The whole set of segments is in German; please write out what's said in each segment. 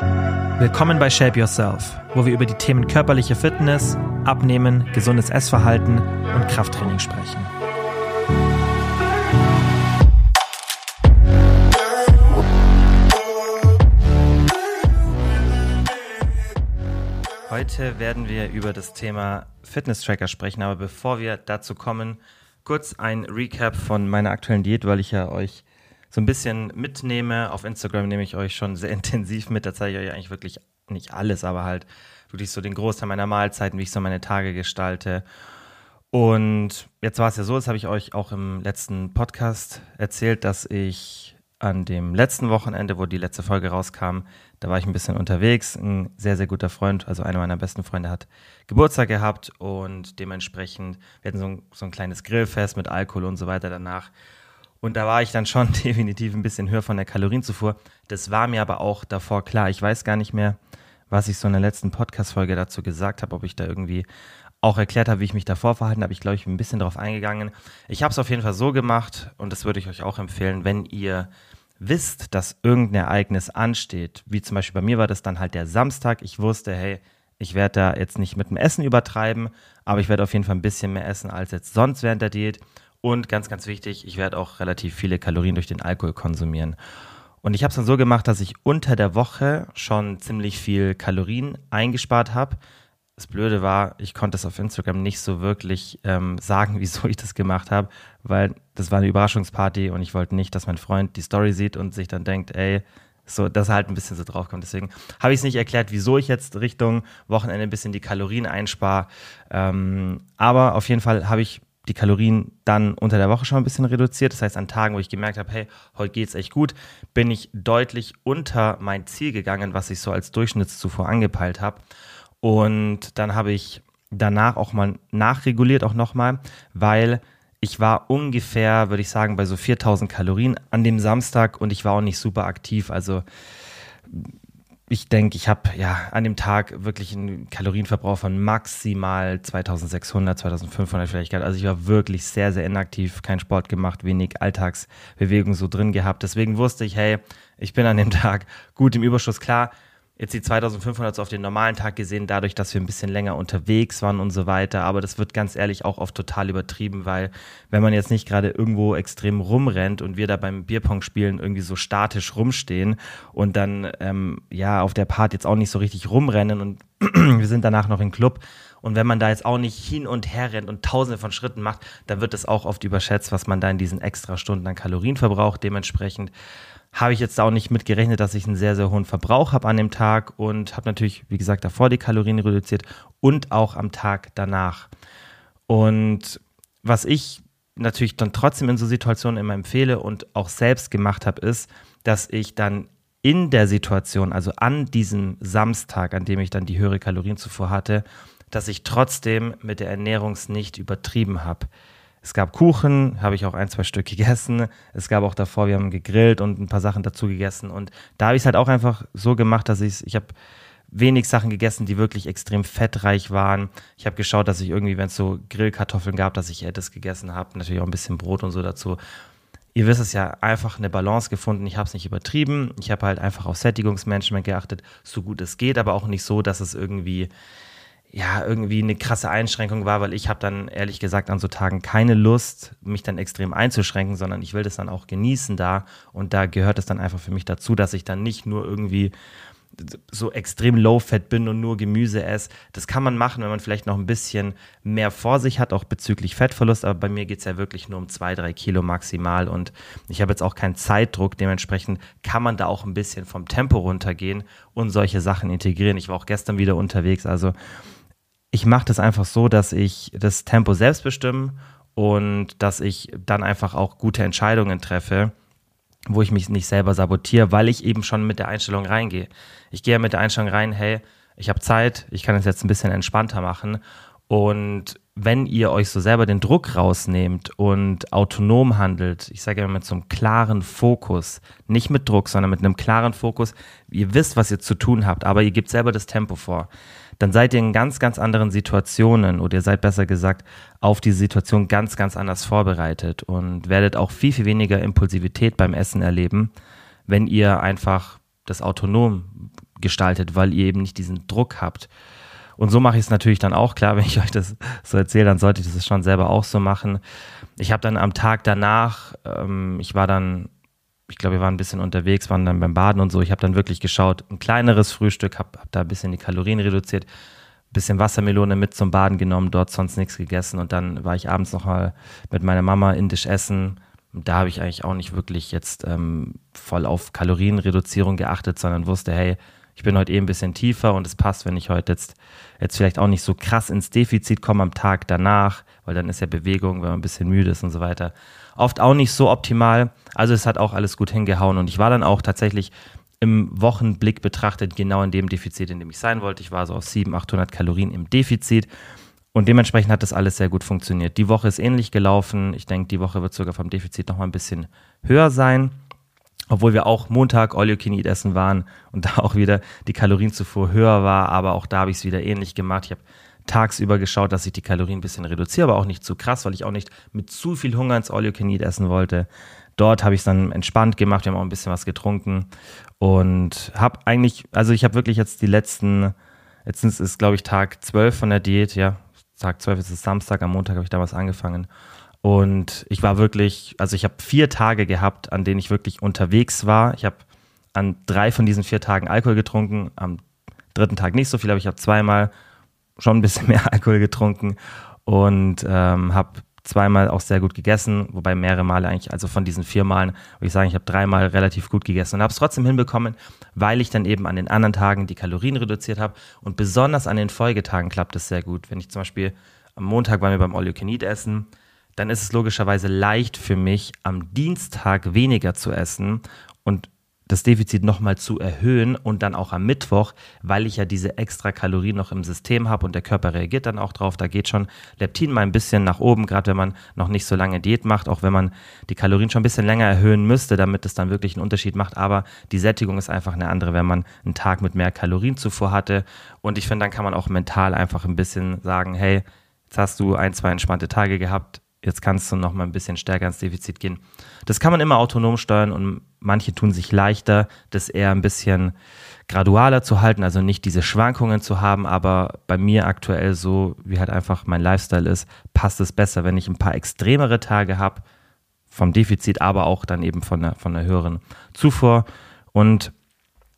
Willkommen bei Shape Yourself, wo wir über die Themen körperliche Fitness, Abnehmen, gesundes Essverhalten und Krafttraining sprechen. Heute werden wir über das Thema Fitness-Tracker sprechen, aber bevor wir dazu kommen, kurz ein Recap von meiner aktuellen Diät, weil ich ja euch so ein bisschen mitnehme. Auf Instagram nehme ich euch schon sehr intensiv mit. Da zeige ich euch eigentlich wirklich nicht alles, aber halt wirklich so den Großteil meiner Mahlzeiten, wie ich so meine Tage gestalte. Und jetzt war es ja so, das habe ich euch auch im letzten Podcast erzählt, dass ich an dem letzten Wochenende, wo die letzte Folge rauskam, da war ich ein bisschen unterwegs. Ein sehr, sehr guter Freund, also einer meiner besten Freunde, hat Geburtstag gehabt und dementsprechend, wir hatten so ein, so ein kleines Grillfest mit Alkohol und so weiter danach. Und da war ich dann schon definitiv ein bisschen höher von der Kalorienzufuhr. Das war mir aber auch davor klar. Ich weiß gar nicht mehr, was ich so in der letzten Podcast-Folge dazu gesagt habe, ob ich da irgendwie auch erklärt habe, wie ich mich davor verhalten habe. Ich glaube, ich bin ein bisschen darauf eingegangen. Ich habe es auf jeden Fall so gemacht und das würde ich euch auch empfehlen, wenn ihr wisst, dass irgendein Ereignis ansteht, wie zum Beispiel bei mir war das dann halt der Samstag. Ich wusste, hey, ich werde da jetzt nicht mit dem Essen übertreiben, aber ich werde auf jeden Fall ein bisschen mehr essen als jetzt sonst während der Diät. Und ganz, ganz wichtig, ich werde auch relativ viele Kalorien durch den Alkohol konsumieren. Und ich habe es dann so gemacht, dass ich unter der Woche schon ziemlich viel Kalorien eingespart habe. Das Blöde war, ich konnte es auf Instagram nicht so wirklich ähm, sagen, wieso ich das gemacht habe, weil das war eine Überraschungsparty und ich wollte nicht, dass mein Freund die Story sieht und sich dann denkt, ey, so, dass er halt ein bisschen so draufkommt. Deswegen habe ich es nicht erklärt, wieso ich jetzt Richtung Wochenende ein bisschen die Kalorien einspare. Ähm, aber auf jeden Fall habe ich die Kalorien dann unter der Woche schon ein bisschen reduziert. Das heißt, an Tagen, wo ich gemerkt habe, hey, heute geht es echt gut, bin ich deutlich unter mein Ziel gegangen, was ich so als Durchschnittszufuhr angepeilt habe. Und dann habe ich danach auch mal nachreguliert, auch nochmal, weil ich war ungefähr, würde ich sagen, bei so 4000 Kalorien an dem Samstag und ich war auch nicht super aktiv. Also ich denke, ich habe ja an dem Tag wirklich einen Kalorienverbrauch von maximal 2600, 2500 vielleicht. Also ich war wirklich sehr, sehr inaktiv, kein Sport gemacht, wenig Alltagsbewegung so drin gehabt. Deswegen wusste ich, hey, ich bin an dem Tag gut im Überschuss. Klar, jetzt die 2500 so auf den normalen Tag gesehen, dadurch, dass wir ein bisschen länger unterwegs waren und so weiter. Aber das wird ganz ehrlich auch oft total übertrieben, weil wenn man jetzt nicht gerade irgendwo extrem rumrennt und wir da beim Bierpong spielen irgendwie so statisch rumstehen und dann ähm, ja auf der Part jetzt auch nicht so richtig rumrennen und wir sind danach noch im Club. Und wenn man da jetzt auch nicht hin und her rennt und tausende von Schritten macht, dann wird es auch oft überschätzt, was man da in diesen extra Stunden an Kalorien verbraucht. Dementsprechend habe ich jetzt auch nicht mit gerechnet, dass ich einen sehr, sehr hohen Verbrauch habe an dem Tag und habe natürlich, wie gesagt, davor die Kalorien reduziert und auch am Tag danach. Und was ich natürlich dann trotzdem in so Situationen immer empfehle und auch selbst gemacht habe, ist, dass ich dann in der Situation, also an diesem Samstag, an dem ich dann die höhere Kalorienzufuhr hatte, dass ich trotzdem mit der Ernährung nicht übertrieben habe. Es gab Kuchen, habe ich auch ein, zwei Stück gegessen. Es gab auch davor, wir haben gegrillt und ein paar Sachen dazu gegessen. Und da habe ich es halt auch einfach so gemacht, dass ich ich habe wenig Sachen gegessen, die wirklich extrem fettreich waren. Ich habe geschaut, dass ich irgendwie, wenn es so Grillkartoffeln gab, dass ich etwas gegessen habe. Natürlich auch ein bisschen Brot und so dazu. Ihr wisst es ja, einfach eine Balance gefunden. Ich habe es nicht übertrieben. Ich habe halt einfach auf Sättigungsmanagement geachtet, so gut es geht, aber auch nicht so, dass es irgendwie ja, irgendwie eine krasse Einschränkung war, weil ich habe dann ehrlich gesagt an so Tagen keine Lust, mich dann extrem einzuschränken, sondern ich will das dann auch genießen da und da gehört es dann einfach für mich dazu, dass ich dann nicht nur irgendwie so extrem low-fat bin und nur Gemüse esse. Das kann man machen, wenn man vielleicht noch ein bisschen mehr vor sich hat, auch bezüglich Fettverlust. Aber bei mir geht es ja wirklich nur um zwei, drei Kilo maximal. Und ich habe jetzt auch keinen Zeitdruck. Dementsprechend kann man da auch ein bisschen vom Tempo runtergehen und solche Sachen integrieren. Ich war auch gestern wieder unterwegs. Also ich mache das einfach so, dass ich das Tempo selbst bestimme und dass ich dann einfach auch gute Entscheidungen treffe, wo ich mich nicht selber sabotiere, weil ich eben schon mit der Einstellung reingehe. Ich gehe mit der Einstellung rein, hey, ich habe Zeit, ich kann es jetzt ein bisschen entspannter machen und wenn ihr euch so selber den Druck rausnehmt und autonom handelt, ich sage immer mit so einem klaren Fokus, nicht mit Druck, sondern mit einem klaren Fokus, ihr wisst, was ihr zu tun habt, aber ihr gebt selber das Tempo vor, dann seid ihr in ganz, ganz anderen Situationen oder ihr seid besser gesagt auf die Situation ganz, ganz anders vorbereitet und werdet auch viel, viel weniger Impulsivität beim Essen erleben, wenn ihr einfach das autonom gestaltet, weil ihr eben nicht diesen Druck habt. Und so mache ich es natürlich dann auch. Klar, wenn ich euch das so erzähle, dann sollte ich das schon selber auch so machen. Ich habe dann am Tag danach, ähm, ich war dann, ich glaube, wir waren ein bisschen unterwegs, waren dann beim Baden und so. Ich habe dann wirklich geschaut, ein kleineres Frühstück, habe hab da ein bisschen die Kalorien reduziert, ein bisschen Wassermelone mit zum Baden genommen, dort sonst nichts gegessen. Und dann war ich abends noch mal mit meiner Mama indisch essen. Da habe ich eigentlich auch nicht wirklich jetzt ähm, voll auf Kalorienreduzierung geachtet, sondern wusste, hey, ich bin heute eh ein bisschen tiefer und es passt, wenn ich heute jetzt, jetzt vielleicht auch nicht so krass ins Defizit komme am Tag danach, weil dann ist ja Bewegung, wenn man ein bisschen müde ist und so weiter, oft auch nicht so optimal. Also es hat auch alles gut hingehauen und ich war dann auch tatsächlich im Wochenblick betrachtet genau in dem Defizit, in dem ich sein wollte. Ich war so auf 700, 800 Kalorien im Defizit. Und dementsprechend hat das alles sehr gut funktioniert. Die Woche ist ähnlich gelaufen. Ich denke, die Woche wird sogar vom Defizit noch mal ein bisschen höher sein obwohl wir auch Montag All You essen waren und da auch wieder die Kalorienzufuhr höher war, aber auch da habe ich es wieder ähnlich gemacht. Ich habe tagsüber geschaut, dass ich die Kalorien ein bisschen reduziere, aber auch nicht zu krass, weil ich auch nicht mit zu viel Hunger ins All You Can Eat essen wollte. Dort habe ich es dann entspannt gemacht, wir haben auch ein bisschen was getrunken und habe eigentlich, also ich habe wirklich jetzt die letzten, jetzt ist es glaube ich Tag 12 von der Diät, ja, Tag 12 ist es Samstag, am Montag habe ich damals angefangen und ich war wirklich, also ich habe vier Tage gehabt, an denen ich wirklich unterwegs war. Ich habe an drei von diesen vier Tagen Alkohol getrunken, am dritten Tag nicht so viel, aber ich habe zweimal schon ein bisschen mehr Alkohol getrunken und ähm, habe zweimal auch sehr gut gegessen, wobei mehrere Male eigentlich, also von diesen vier Malen, würde ich sagen, ich habe dreimal relativ gut gegessen und habe es trotzdem hinbekommen, weil ich dann eben an den anderen Tagen die Kalorien reduziert habe und besonders an den Folgetagen klappt es sehr gut. Wenn ich zum Beispiel am Montag waren wir beim Eat essen, dann ist es logischerweise leicht für mich, am Dienstag weniger zu essen und das Defizit nochmal zu erhöhen und dann auch am Mittwoch, weil ich ja diese extra Kalorien noch im System habe und der Körper reagiert dann auch drauf. Da geht schon Leptin mal ein bisschen nach oben, gerade wenn man noch nicht so lange Diät macht, auch wenn man die Kalorien schon ein bisschen länger erhöhen müsste, damit es dann wirklich einen Unterschied macht. Aber die Sättigung ist einfach eine andere, wenn man einen Tag mit mehr Kalorien zuvor hatte. Und ich finde, dann kann man auch mental einfach ein bisschen sagen, hey, jetzt hast du ein, zwei entspannte Tage gehabt, jetzt kannst du noch mal ein bisschen stärker ins Defizit gehen. Das kann man immer autonom steuern und manche tun sich leichter, das eher ein bisschen gradualer zu halten, also nicht diese Schwankungen zu haben, aber bei mir aktuell so, wie halt einfach mein Lifestyle ist, passt es besser, wenn ich ein paar extremere Tage habe vom Defizit, aber auch dann eben von der, von der höheren Zufuhr und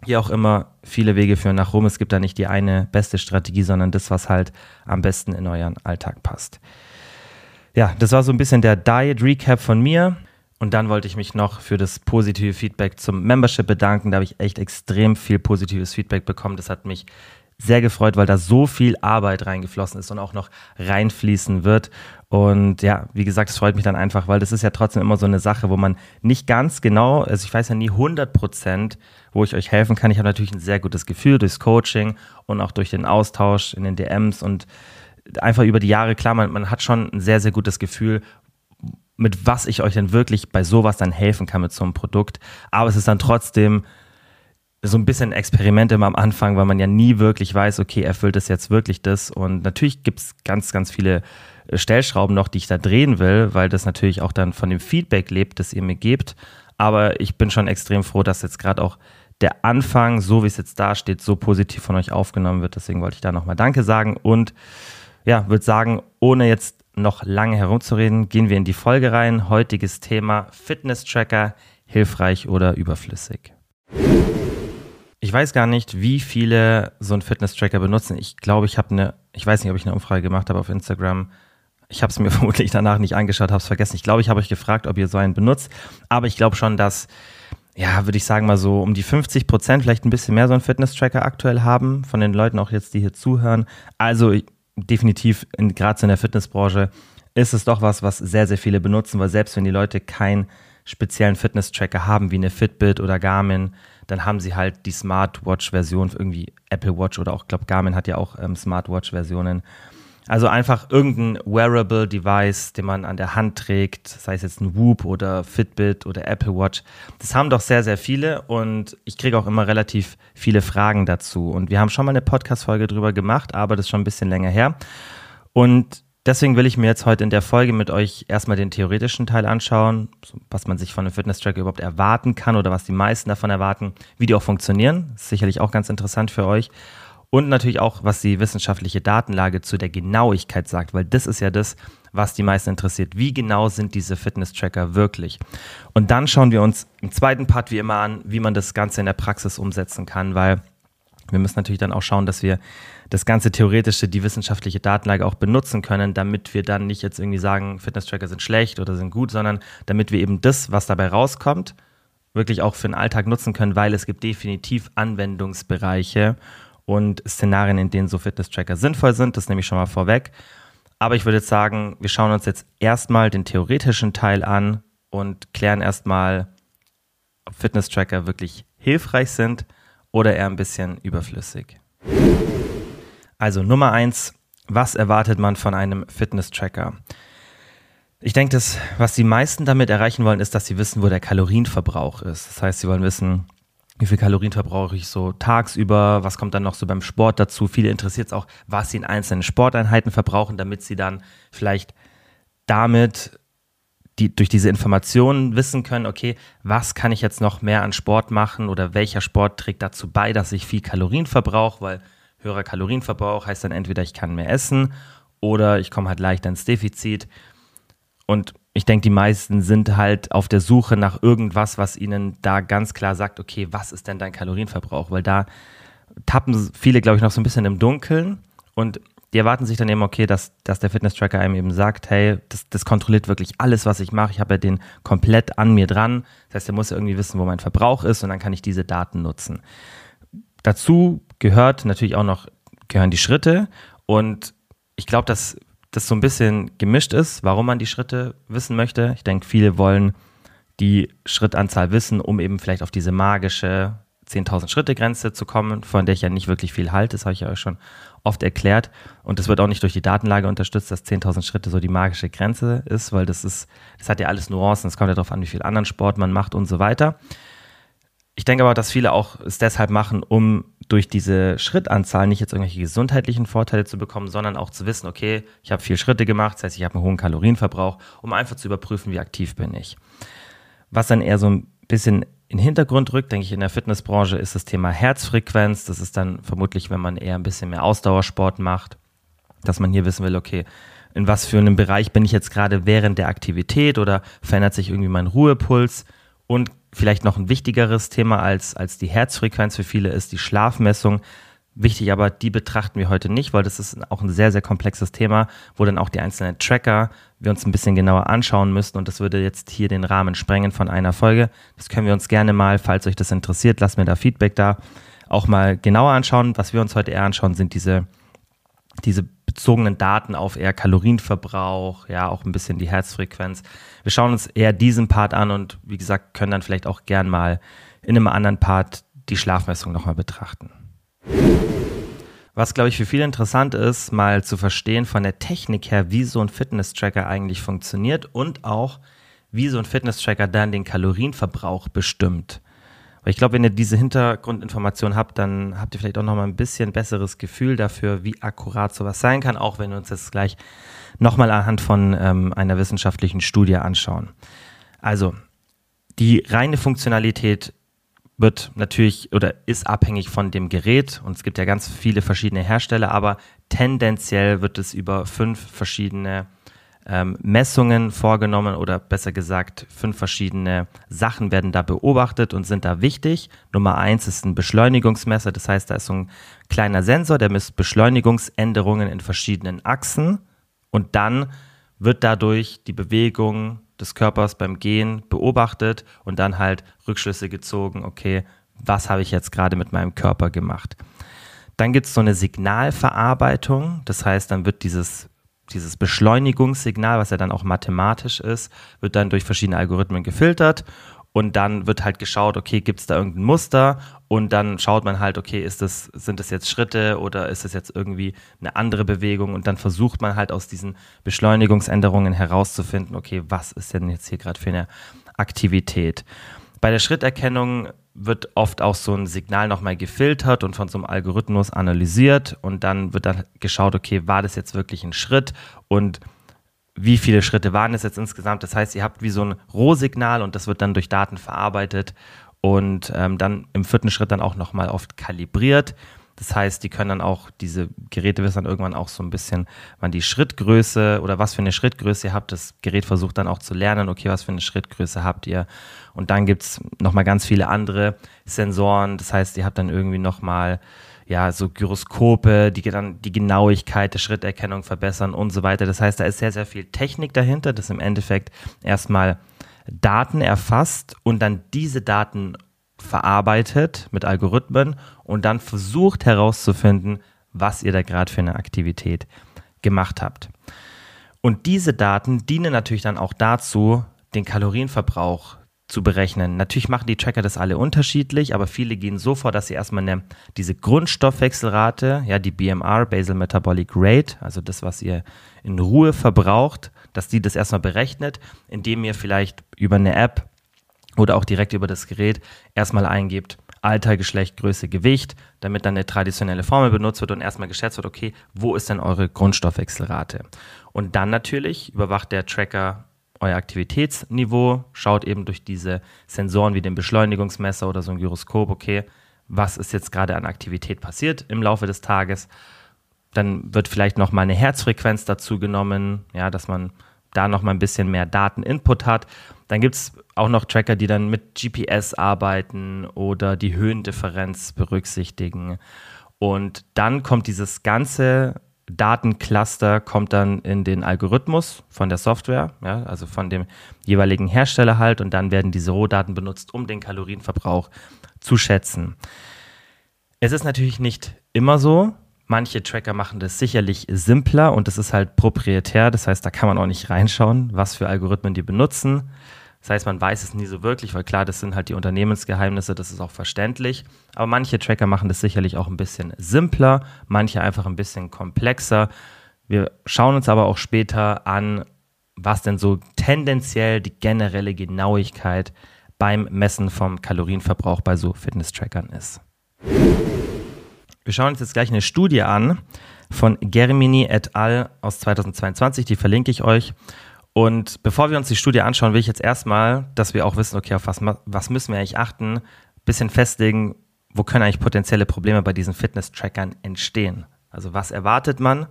hier auch immer viele Wege führen nach Rom. Es gibt da nicht die eine beste Strategie, sondern das, was halt am besten in euren Alltag passt ja, das war so ein bisschen der Diet Recap von mir. Und dann wollte ich mich noch für das positive Feedback zum Membership bedanken. Da habe ich echt extrem viel positives Feedback bekommen. Das hat mich sehr gefreut, weil da so viel Arbeit reingeflossen ist und auch noch reinfließen wird. Und ja, wie gesagt, es freut mich dann einfach, weil das ist ja trotzdem immer so eine Sache, wo man nicht ganz genau, also ich weiß ja nie 100 Prozent, wo ich euch helfen kann. Ich habe natürlich ein sehr gutes Gefühl durchs Coaching und auch durch den Austausch in den DMs und einfach über die Jahre, klar, man, man hat schon ein sehr, sehr gutes Gefühl, mit was ich euch denn wirklich bei sowas dann helfen kann mit so einem Produkt. Aber es ist dann trotzdem so ein bisschen Experiment immer am Anfang, weil man ja nie wirklich weiß, okay, erfüllt es jetzt wirklich das? Und natürlich gibt es ganz, ganz viele äh, Stellschrauben noch, die ich da drehen will, weil das natürlich auch dann von dem Feedback lebt, das ihr mir gebt. Aber ich bin schon extrem froh, dass jetzt gerade auch der Anfang, so wie es jetzt da steht, so positiv von euch aufgenommen wird. Deswegen wollte ich da nochmal Danke sagen und ja, würde sagen, ohne jetzt noch lange herumzureden, gehen wir in die Folge rein. Heutiges Thema Fitness-Tracker, hilfreich oder überflüssig. Ich weiß gar nicht, wie viele so einen Fitness-Tracker benutzen. Ich glaube, ich habe eine, ich weiß nicht, ob ich eine Umfrage gemacht habe auf Instagram. Ich habe es mir vermutlich danach nicht angeschaut, habe es vergessen. Ich glaube, ich habe euch gefragt, ob ihr so einen benutzt. Aber ich glaube schon, dass, ja, würde ich sagen mal so um die 50 Prozent, vielleicht ein bisschen mehr so einen Fitness-Tracker aktuell haben, von den Leuten auch jetzt, die hier zuhören. Also definitiv, gerade in der Fitnessbranche, ist es doch was, was sehr, sehr viele benutzen, weil selbst wenn die Leute keinen speziellen Fitness-Tracker haben, wie eine Fitbit oder Garmin, dann haben sie halt die Smartwatch-Version, irgendwie Apple Watch oder auch, ich glaube, Garmin hat ja auch ähm, Smartwatch-Versionen. Also einfach irgendein Wearable Device, den man an der Hand trägt, sei es jetzt ein Whoop oder Fitbit oder Apple Watch. Das haben doch sehr, sehr viele und ich kriege auch immer relativ viele Fragen dazu. Und wir haben schon mal eine Podcast-Folge drüber gemacht, aber das ist schon ein bisschen länger her. Und deswegen will ich mir jetzt heute in der Folge mit euch erstmal den theoretischen Teil anschauen, was man sich von einem Fitness-Tracker überhaupt erwarten kann oder was die meisten davon erwarten, wie die auch funktionieren. Ist sicherlich auch ganz interessant für euch. Und natürlich auch, was die wissenschaftliche Datenlage zu der Genauigkeit sagt, weil das ist ja das, was die meisten interessiert. Wie genau sind diese Fitness-Tracker wirklich? Und dann schauen wir uns im zweiten Part wie immer an, wie man das Ganze in der Praxis umsetzen kann, weil wir müssen natürlich dann auch schauen, dass wir das ganze theoretische, die wissenschaftliche Datenlage auch benutzen können, damit wir dann nicht jetzt irgendwie sagen, Fitness-Tracker sind schlecht oder sind gut, sondern damit wir eben das, was dabei rauskommt, wirklich auch für den Alltag nutzen können, weil es gibt definitiv Anwendungsbereiche und Szenarien, in denen so Fitness-Tracker sinnvoll sind. Das nehme ich schon mal vorweg. Aber ich würde jetzt sagen, wir schauen uns jetzt erstmal den theoretischen Teil an und klären erstmal, ob Fitness-Tracker wirklich hilfreich sind oder eher ein bisschen überflüssig. Also Nummer eins, was erwartet man von einem Fitness-Tracker? Ich denke, das, was die meisten damit erreichen wollen, ist, dass sie wissen, wo der Kalorienverbrauch ist. Das heißt, sie wollen wissen, wie viel Kalorien verbrauche ich so tagsüber, was kommt dann noch so beim Sport dazu. Viele interessiert es auch, was sie in einzelnen Sporteinheiten verbrauchen, damit sie dann vielleicht damit die, durch diese Informationen wissen können, okay, was kann ich jetzt noch mehr an Sport machen oder welcher Sport trägt dazu bei, dass ich viel Kalorien verbrauche, weil höherer Kalorienverbrauch heißt dann entweder ich kann mehr essen oder ich komme halt leichter ins Defizit. Und ich denke, die meisten sind halt auf der Suche nach irgendwas, was ihnen da ganz klar sagt, okay, was ist denn dein Kalorienverbrauch? Weil da tappen viele, glaube ich, noch so ein bisschen im Dunkeln und die erwarten sich dann eben, okay, dass, dass der Fitness-Tracker einem eben sagt, hey, das, das kontrolliert wirklich alles, was ich mache. Ich habe ja den komplett an mir dran. Das heißt, er muss ja irgendwie wissen, wo mein Verbrauch ist und dann kann ich diese Daten nutzen. Dazu gehört natürlich auch noch, gehören die Schritte und ich glaube, dass das so ein bisschen gemischt ist, warum man die Schritte wissen möchte. Ich denke, viele wollen die Schrittanzahl wissen, um eben vielleicht auf diese magische 10.000 Schritte Grenze zu kommen, von der ich ja nicht wirklich viel halte. Das habe ich ja euch schon oft erklärt. Und das wird auch nicht durch die Datenlage unterstützt, dass 10.000 Schritte so die magische Grenze ist, weil das ist, das hat ja alles Nuancen. Es kommt ja darauf an, wie viel anderen Sport man macht und so weiter. Ich denke aber, dass viele auch es deshalb machen, um durch diese Schrittanzahl nicht jetzt irgendwelche gesundheitlichen Vorteile zu bekommen, sondern auch zu wissen, okay, ich habe vier Schritte gemacht, das heißt, ich habe einen hohen Kalorienverbrauch, um einfach zu überprüfen, wie aktiv bin ich. Was dann eher so ein bisschen in den Hintergrund rückt, denke ich, in der Fitnessbranche ist das Thema Herzfrequenz. Das ist dann vermutlich, wenn man eher ein bisschen mehr Ausdauersport macht, dass man hier wissen will, okay, in was für einem Bereich bin ich jetzt gerade während der Aktivität oder verändert sich irgendwie mein Ruhepuls und vielleicht noch ein wichtigeres Thema als, als die Herzfrequenz für viele ist die Schlafmessung. Wichtig, aber die betrachten wir heute nicht, weil das ist auch ein sehr, sehr komplexes Thema, wo dann auch die einzelnen Tracker wir uns ein bisschen genauer anschauen müssen und das würde jetzt hier den Rahmen sprengen von einer Folge. Das können wir uns gerne mal, falls euch das interessiert, lasst mir da Feedback da, auch mal genauer anschauen. Was wir uns heute eher anschauen, sind diese, diese bezogenen Daten auf eher Kalorienverbrauch, ja, auch ein bisschen die Herzfrequenz. Wir schauen uns eher diesen Part an und wie gesagt, können dann vielleicht auch gern mal in einem anderen Part die Schlafmessung nochmal betrachten. Was, glaube ich, für viele interessant ist, mal zu verstehen von der Technik her, wie so ein Fitness-Tracker eigentlich funktioniert und auch, wie so ein Fitness-Tracker dann den Kalorienverbrauch bestimmt. Weil ich glaube, wenn ihr diese Hintergrundinformation habt, dann habt ihr vielleicht auch nochmal ein bisschen besseres Gefühl dafür, wie akkurat sowas sein kann, auch wenn wir uns das gleich nochmal anhand von ähm, einer wissenschaftlichen Studie anschauen. Also, die reine Funktionalität wird natürlich oder ist abhängig von dem Gerät und es gibt ja ganz viele verschiedene Hersteller, aber tendenziell wird es über fünf verschiedene ähm, Messungen vorgenommen oder besser gesagt, fünf verschiedene Sachen werden da beobachtet und sind da wichtig. Nummer eins ist ein Beschleunigungsmesser, das heißt, da ist so ein kleiner Sensor, der misst Beschleunigungsänderungen in verschiedenen Achsen und dann wird dadurch die Bewegung des Körpers beim Gehen beobachtet und dann halt Rückschlüsse gezogen, okay, was habe ich jetzt gerade mit meinem Körper gemacht. Dann gibt es so eine Signalverarbeitung, das heißt, dann wird dieses dieses Beschleunigungssignal, was ja dann auch mathematisch ist, wird dann durch verschiedene Algorithmen gefiltert und dann wird halt geschaut, okay, gibt es da irgendein Muster und dann schaut man halt, okay, ist das, sind das jetzt Schritte oder ist das jetzt irgendwie eine andere Bewegung und dann versucht man halt aus diesen Beschleunigungsänderungen herauszufinden, okay, was ist denn jetzt hier gerade für eine Aktivität. Bei der Schritterkennung wird oft auch so ein Signal nochmal gefiltert und von so einem Algorithmus analysiert und dann wird dann geschaut, okay, war das jetzt wirklich ein Schritt und wie viele Schritte waren es jetzt insgesamt? Das heißt, ihr habt wie so ein Rohsignal und das wird dann durch Daten verarbeitet und ähm, dann im vierten Schritt dann auch nochmal oft kalibriert. Das heißt, die können dann auch, diese Geräte wissen dann irgendwann auch so ein bisschen, wann die Schrittgröße oder was für eine Schrittgröße ihr habt. Das Gerät versucht dann auch zu lernen, okay, was für eine Schrittgröße habt ihr. Und dann gibt es nochmal ganz viele andere Sensoren. Das heißt, ihr habt dann irgendwie nochmal ja, so Gyroskope, die dann die Genauigkeit der Schritterkennung verbessern und so weiter. Das heißt, da ist sehr, sehr viel Technik dahinter, das im Endeffekt erstmal Daten erfasst und dann diese Daten verarbeitet mit Algorithmen und dann versucht herauszufinden, was ihr da gerade für eine Aktivität gemacht habt. Und diese Daten dienen natürlich dann auch dazu, den Kalorienverbrauch zu berechnen. Natürlich machen die Tracker das alle unterschiedlich, aber viele gehen so vor, dass sie erstmal eine, diese Grundstoffwechselrate, ja, die BMR, Basal Metabolic Rate, also das, was ihr in Ruhe verbraucht, dass die das erstmal berechnet, indem ihr vielleicht über eine App oder auch direkt über das Gerät erstmal eingebt, Alter, Geschlecht, Größe, Gewicht, damit dann eine traditionelle Formel benutzt wird und erstmal geschätzt wird, okay, wo ist denn eure Grundstoffwechselrate? Und dann natürlich überwacht der Tracker euer Aktivitätsniveau, schaut eben durch diese Sensoren wie den Beschleunigungsmesser oder so ein Gyroskop, okay, was ist jetzt gerade an Aktivität passiert im Laufe des Tages. Dann wird vielleicht noch mal eine Herzfrequenz dazu genommen, ja, dass man da noch mal ein bisschen mehr Dateninput hat. Dann gibt es auch noch Tracker, die dann mit GPS arbeiten oder die Höhendifferenz berücksichtigen. Und dann kommt dieses ganze Datencluster kommt dann in den Algorithmus von der Software, ja, also von dem jeweiligen Hersteller halt, und dann werden diese Rohdaten benutzt, um den Kalorienverbrauch zu schätzen. Es ist natürlich nicht immer so. Manche Tracker machen das sicherlich simpler und das ist halt proprietär. Das heißt, da kann man auch nicht reinschauen, was für Algorithmen die benutzen. Das heißt, man weiß es nie so wirklich, weil klar, das sind halt die Unternehmensgeheimnisse, das ist auch verständlich. Aber manche Tracker machen das sicherlich auch ein bisschen simpler, manche einfach ein bisschen komplexer. Wir schauen uns aber auch später an, was denn so tendenziell die generelle Genauigkeit beim Messen vom Kalorienverbrauch bei so Fitness-Trackern ist. Wir schauen uns jetzt gleich eine Studie an von Germini et al. aus 2022, die verlinke ich euch. Und bevor wir uns die Studie anschauen, will ich jetzt erstmal, dass wir auch wissen, okay, auf was, was müssen wir eigentlich achten, bisschen festlegen, wo können eigentlich potenzielle Probleme bei diesen Fitness-Trackern entstehen. Also was erwartet man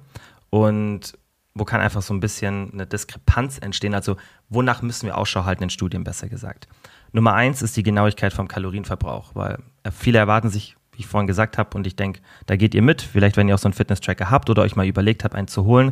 und wo kann einfach so ein bisschen eine Diskrepanz entstehen, also wonach müssen wir Ausschau halten in Studien, besser gesagt. Nummer eins ist die Genauigkeit vom Kalorienverbrauch, weil viele erwarten sich, ich vorhin gesagt habe, und ich denke, da geht ihr mit, vielleicht wenn ihr auch so einen Fitness-Tracker habt oder euch mal überlegt habt, einen zu holen,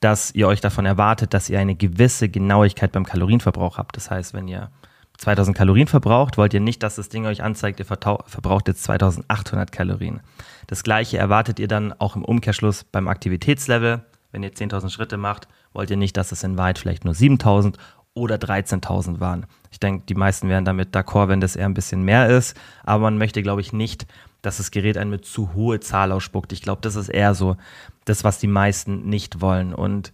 dass ihr euch davon erwartet, dass ihr eine gewisse Genauigkeit beim Kalorienverbrauch habt. Das heißt, wenn ihr 2000 Kalorien verbraucht, wollt ihr nicht, dass das Ding euch anzeigt, ihr verbraucht jetzt 2800 Kalorien. Das gleiche erwartet ihr dann auch im Umkehrschluss beim Aktivitätslevel. Wenn ihr 10.000 Schritte macht, wollt ihr nicht, dass es in Wahrheit vielleicht nur 7.000 oder 13.000 waren. Ich denke, die meisten wären damit d'accord, wenn das eher ein bisschen mehr ist. Aber man möchte, glaube ich, nicht, dass das Gerät einen mit zu hohe Zahl ausspuckt. Ich glaube, das ist eher so das, was die meisten nicht wollen. Und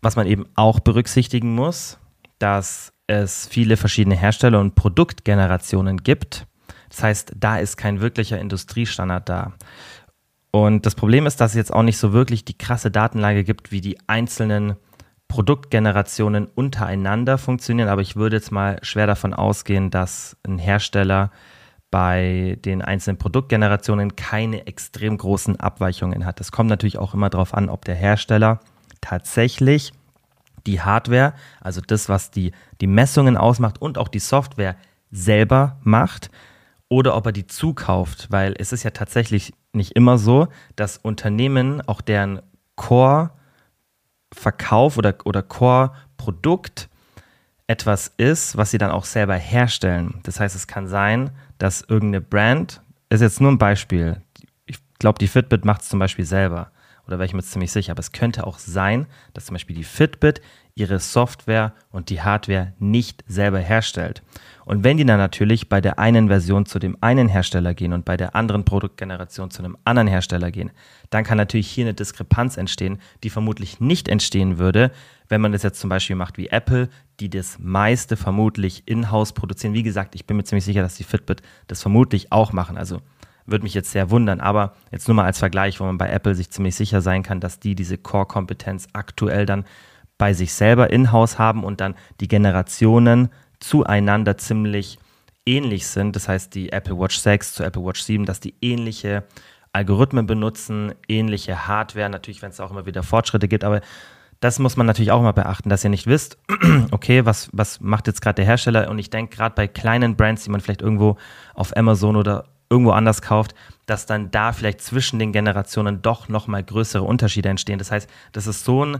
was man eben auch berücksichtigen muss, dass es viele verschiedene Hersteller und Produktgenerationen gibt. Das heißt, da ist kein wirklicher Industriestandard da. Und das Problem ist, dass es jetzt auch nicht so wirklich die krasse Datenlage gibt, wie die einzelnen Produktgenerationen untereinander funktionieren. Aber ich würde jetzt mal schwer davon ausgehen, dass ein Hersteller bei den einzelnen Produktgenerationen keine extrem großen Abweichungen hat. Es kommt natürlich auch immer darauf an, ob der Hersteller tatsächlich die Hardware, also das, was die, die Messungen ausmacht und auch die Software selber macht oder ob er die zukauft, weil es ist ja tatsächlich nicht immer so, dass Unternehmen auch deren Core-Verkauf oder, oder Core-Produkt etwas ist, was sie dann auch selber herstellen. Das heißt, es kann sein, dass irgendeine Brand, ist jetzt nur ein Beispiel, ich glaube, die Fitbit macht es zum Beispiel selber. Oder wäre ich mir ziemlich sicher. Aber es könnte auch sein, dass zum Beispiel die Fitbit ihre Software und die Hardware nicht selber herstellt. Und wenn die dann natürlich bei der einen Version zu dem einen Hersteller gehen und bei der anderen Produktgeneration zu einem anderen Hersteller gehen, dann kann natürlich hier eine Diskrepanz entstehen, die vermutlich nicht entstehen würde, wenn man das jetzt zum Beispiel macht wie Apple, die das meiste vermutlich in-house produzieren. Wie gesagt, ich bin mir ziemlich sicher, dass die Fitbit das vermutlich auch machen. Also würde mich jetzt sehr wundern, aber jetzt nur mal als Vergleich, wo man bei Apple sich ziemlich sicher sein kann, dass die diese Core-Kompetenz aktuell dann bei sich selber in-house haben und dann die Generationen zueinander ziemlich ähnlich sind. Das heißt, die Apple Watch 6 zu Apple Watch 7, dass die ähnliche Algorithmen benutzen, ähnliche Hardware, natürlich, wenn es auch immer wieder Fortschritte gibt, aber das muss man natürlich auch mal beachten, dass ihr nicht wisst, okay, was, was macht jetzt gerade der Hersteller? Und ich denke gerade bei kleinen Brands, die man vielleicht irgendwo auf Amazon oder irgendwo anders kauft, dass dann da vielleicht zwischen den Generationen doch nochmal größere Unterschiede entstehen. Das heißt, das ist so ein,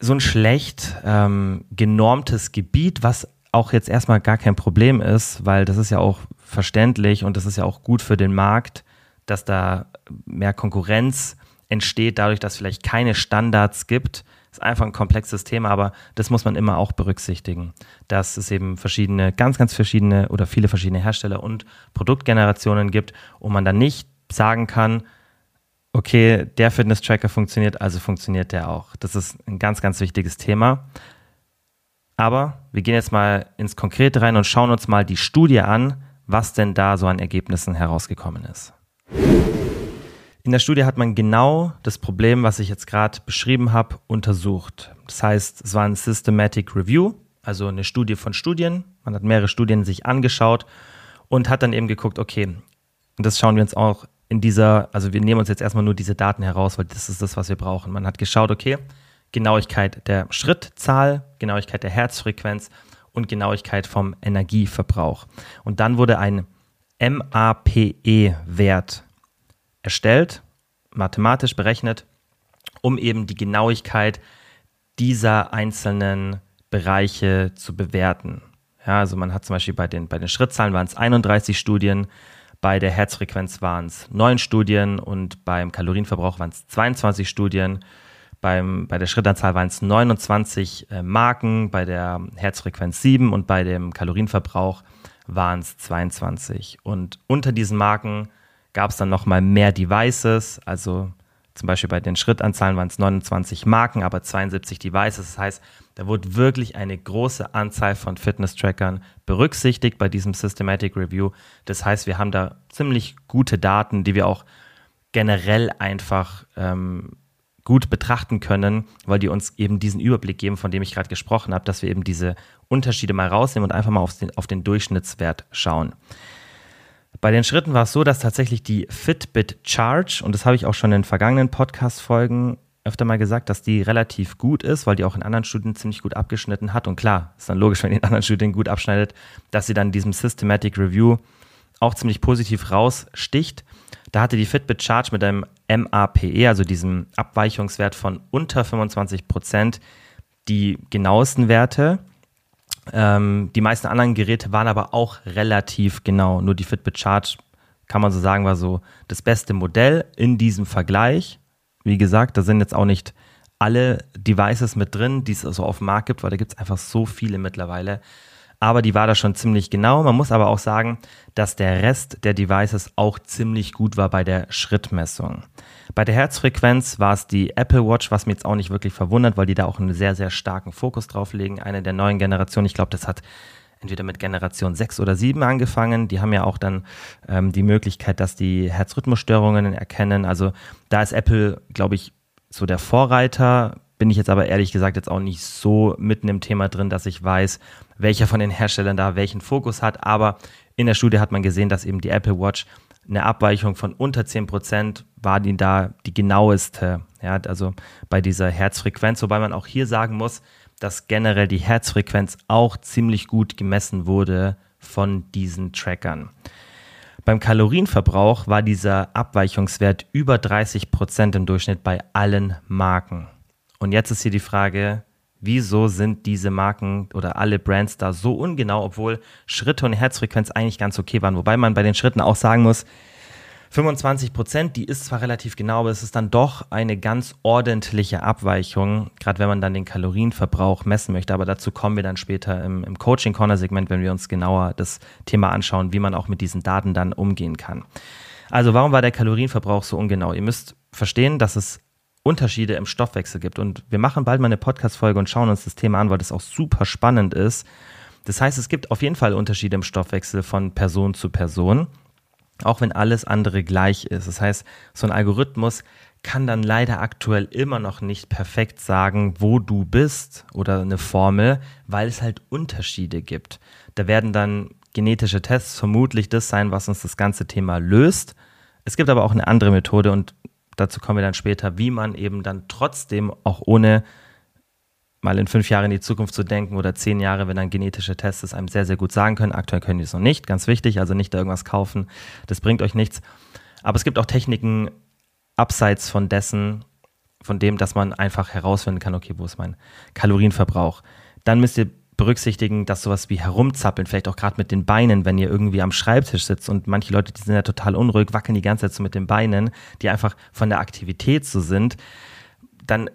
so ein schlecht ähm, genormtes Gebiet, was auch jetzt erstmal gar kein Problem ist, weil das ist ja auch verständlich und das ist ja auch gut für den Markt, dass da mehr Konkurrenz entsteht, dadurch, dass es vielleicht keine Standards gibt. Das ist einfach ein komplexes Thema, aber das muss man immer auch berücksichtigen, dass es eben verschiedene, ganz, ganz verschiedene oder viele verschiedene Hersteller und Produktgenerationen gibt und man dann nicht sagen kann, okay, der Fitness-Tracker funktioniert, also funktioniert der auch. Das ist ein ganz, ganz wichtiges Thema. Aber wir gehen jetzt mal ins Konkrete rein und schauen uns mal die Studie an, was denn da so an Ergebnissen herausgekommen ist. In der Studie hat man genau das Problem, was ich jetzt gerade beschrieben habe, untersucht. Das heißt, es war ein Systematic Review, also eine Studie von Studien. Man hat mehrere Studien sich angeschaut und hat dann eben geguckt, okay, und das schauen wir uns auch in dieser, also wir nehmen uns jetzt erstmal nur diese Daten heraus, weil das ist das, was wir brauchen. Man hat geschaut, okay, Genauigkeit der Schrittzahl, Genauigkeit der Herzfrequenz und Genauigkeit vom Energieverbrauch. Und dann wurde ein MAPE-Wert erstellt, mathematisch berechnet, um eben die Genauigkeit dieser einzelnen Bereiche zu bewerten. Ja, also man hat zum Beispiel bei den, bei den Schrittzahlen waren es 31 Studien, bei der Herzfrequenz waren es 9 Studien und beim Kalorienverbrauch waren es 22 Studien. Beim, bei der Schrittanzahl waren es 29 äh, Marken, bei der Herzfrequenz 7 und bei dem Kalorienverbrauch waren es 22. Und unter diesen Marken gab es dann nochmal mehr Devices, also zum Beispiel bei den Schrittanzahlen waren es 29 Marken, aber 72 Devices. Das heißt, da wurde wirklich eine große Anzahl von Fitness-Trackern berücksichtigt bei diesem Systematic Review. Das heißt, wir haben da ziemlich gute Daten, die wir auch generell einfach ähm, gut betrachten können, weil die uns eben diesen Überblick geben, von dem ich gerade gesprochen habe, dass wir eben diese Unterschiede mal rausnehmen und einfach mal auf den, auf den Durchschnittswert schauen. Bei den Schritten war es so, dass tatsächlich die Fitbit Charge, und das habe ich auch schon in vergangenen Podcast-Folgen öfter mal gesagt, dass die relativ gut ist, weil die auch in anderen Studien ziemlich gut abgeschnitten hat. Und klar, ist dann logisch, wenn die in anderen Studien gut abschneidet, dass sie dann in diesem Systematic Review auch ziemlich positiv raussticht. Da hatte die Fitbit Charge mit einem MAPE, also diesem Abweichungswert von unter 25 Prozent, die genauesten Werte. Ähm, die meisten anderen Geräte waren aber auch relativ genau. Nur die Fitbit Charge, kann man so sagen, war so das beste Modell in diesem Vergleich. Wie gesagt, da sind jetzt auch nicht alle Devices mit drin, die es so auf dem Markt gibt, weil da gibt es einfach so viele mittlerweile aber die war da schon ziemlich genau. Man muss aber auch sagen, dass der Rest der Devices auch ziemlich gut war bei der Schrittmessung. Bei der Herzfrequenz war es die Apple Watch, was mir jetzt auch nicht wirklich verwundert, weil die da auch einen sehr, sehr starken Fokus drauf legen. Eine der neuen Generationen, ich glaube, das hat entweder mit Generation 6 oder 7 angefangen. Die haben ja auch dann ähm, die Möglichkeit, dass die Herzrhythmusstörungen erkennen. Also da ist Apple, glaube ich, so der Vorreiter bin ich jetzt aber ehrlich gesagt jetzt auch nicht so mitten im Thema drin, dass ich weiß, welcher von den Herstellern da welchen Fokus hat. Aber in der Studie hat man gesehen, dass eben die Apple Watch eine Abweichung von unter 10% war die da die genaueste. Ja, also bei dieser Herzfrequenz, wobei man auch hier sagen muss, dass generell die Herzfrequenz auch ziemlich gut gemessen wurde von diesen Trackern. Beim Kalorienverbrauch war dieser Abweichungswert über 30% im Durchschnitt bei allen Marken. Und jetzt ist hier die Frage, wieso sind diese Marken oder alle Brands da so ungenau, obwohl Schritte und Herzfrequenz eigentlich ganz okay waren. Wobei man bei den Schritten auch sagen muss, 25 Prozent, die ist zwar relativ genau, aber es ist dann doch eine ganz ordentliche Abweichung, gerade wenn man dann den Kalorienverbrauch messen möchte. Aber dazu kommen wir dann später im, im Coaching-Corner-Segment, wenn wir uns genauer das Thema anschauen, wie man auch mit diesen Daten dann umgehen kann. Also warum war der Kalorienverbrauch so ungenau? Ihr müsst verstehen, dass es Unterschiede im Stoffwechsel gibt. Und wir machen bald mal eine Podcast-Folge und schauen uns das Thema an, weil das auch super spannend ist. Das heißt, es gibt auf jeden Fall Unterschiede im Stoffwechsel von Person zu Person, auch wenn alles andere gleich ist. Das heißt, so ein Algorithmus kann dann leider aktuell immer noch nicht perfekt sagen, wo du bist oder eine Formel, weil es halt Unterschiede gibt. Da werden dann genetische Tests vermutlich das sein, was uns das ganze Thema löst. Es gibt aber auch eine andere Methode und dazu kommen wir dann später, wie man eben dann trotzdem auch ohne mal in fünf Jahre in die Zukunft zu denken oder zehn Jahre, wenn dann genetische Tests es einem sehr, sehr gut sagen können. Aktuell können die es noch nicht, ganz wichtig, also nicht da irgendwas kaufen, das bringt euch nichts. Aber es gibt auch Techniken abseits von dessen, von dem, dass man einfach herausfinden kann, okay, wo ist mein Kalorienverbrauch. Dann müsst ihr berücksichtigen, dass sowas wie herumzappeln, vielleicht auch gerade mit den Beinen, wenn ihr irgendwie am Schreibtisch sitzt und manche Leute, die sind ja total unruhig, wackeln die ganze Zeit so mit den Beinen, die einfach von der Aktivität so sind, dann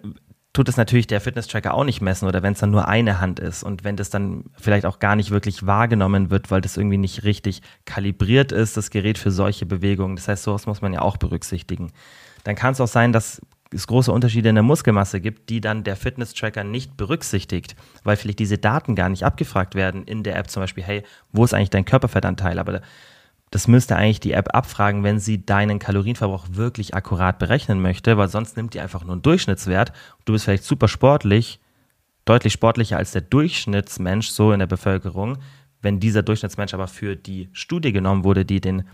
tut es natürlich der Fitness-Tracker auch nicht messen oder wenn es dann nur eine Hand ist und wenn das dann vielleicht auch gar nicht wirklich wahrgenommen wird, weil das irgendwie nicht richtig kalibriert ist, das Gerät für solche Bewegungen. Das heißt, sowas muss man ja auch berücksichtigen. Dann kann es auch sein, dass es große Unterschiede in der Muskelmasse gibt, die dann der Fitness-Tracker nicht berücksichtigt, weil vielleicht diese Daten gar nicht abgefragt werden in der App zum Beispiel, hey, wo ist eigentlich dein Körperfettanteil? Aber das müsste eigentlich die App abfragen, wenn sie deinen Kalorienverbrauch wirklich akkurat berechnen möchte, weil sonst nimmt die einfach nur einen Durchschnittswert. Du bist vielleicht super sportlich, deutlich sportlicher als der Durchschnittsmensch so in der Bevölkerung. Wenn dieser Durchschnittsmensch aber für die Studie genommen wurde, die den,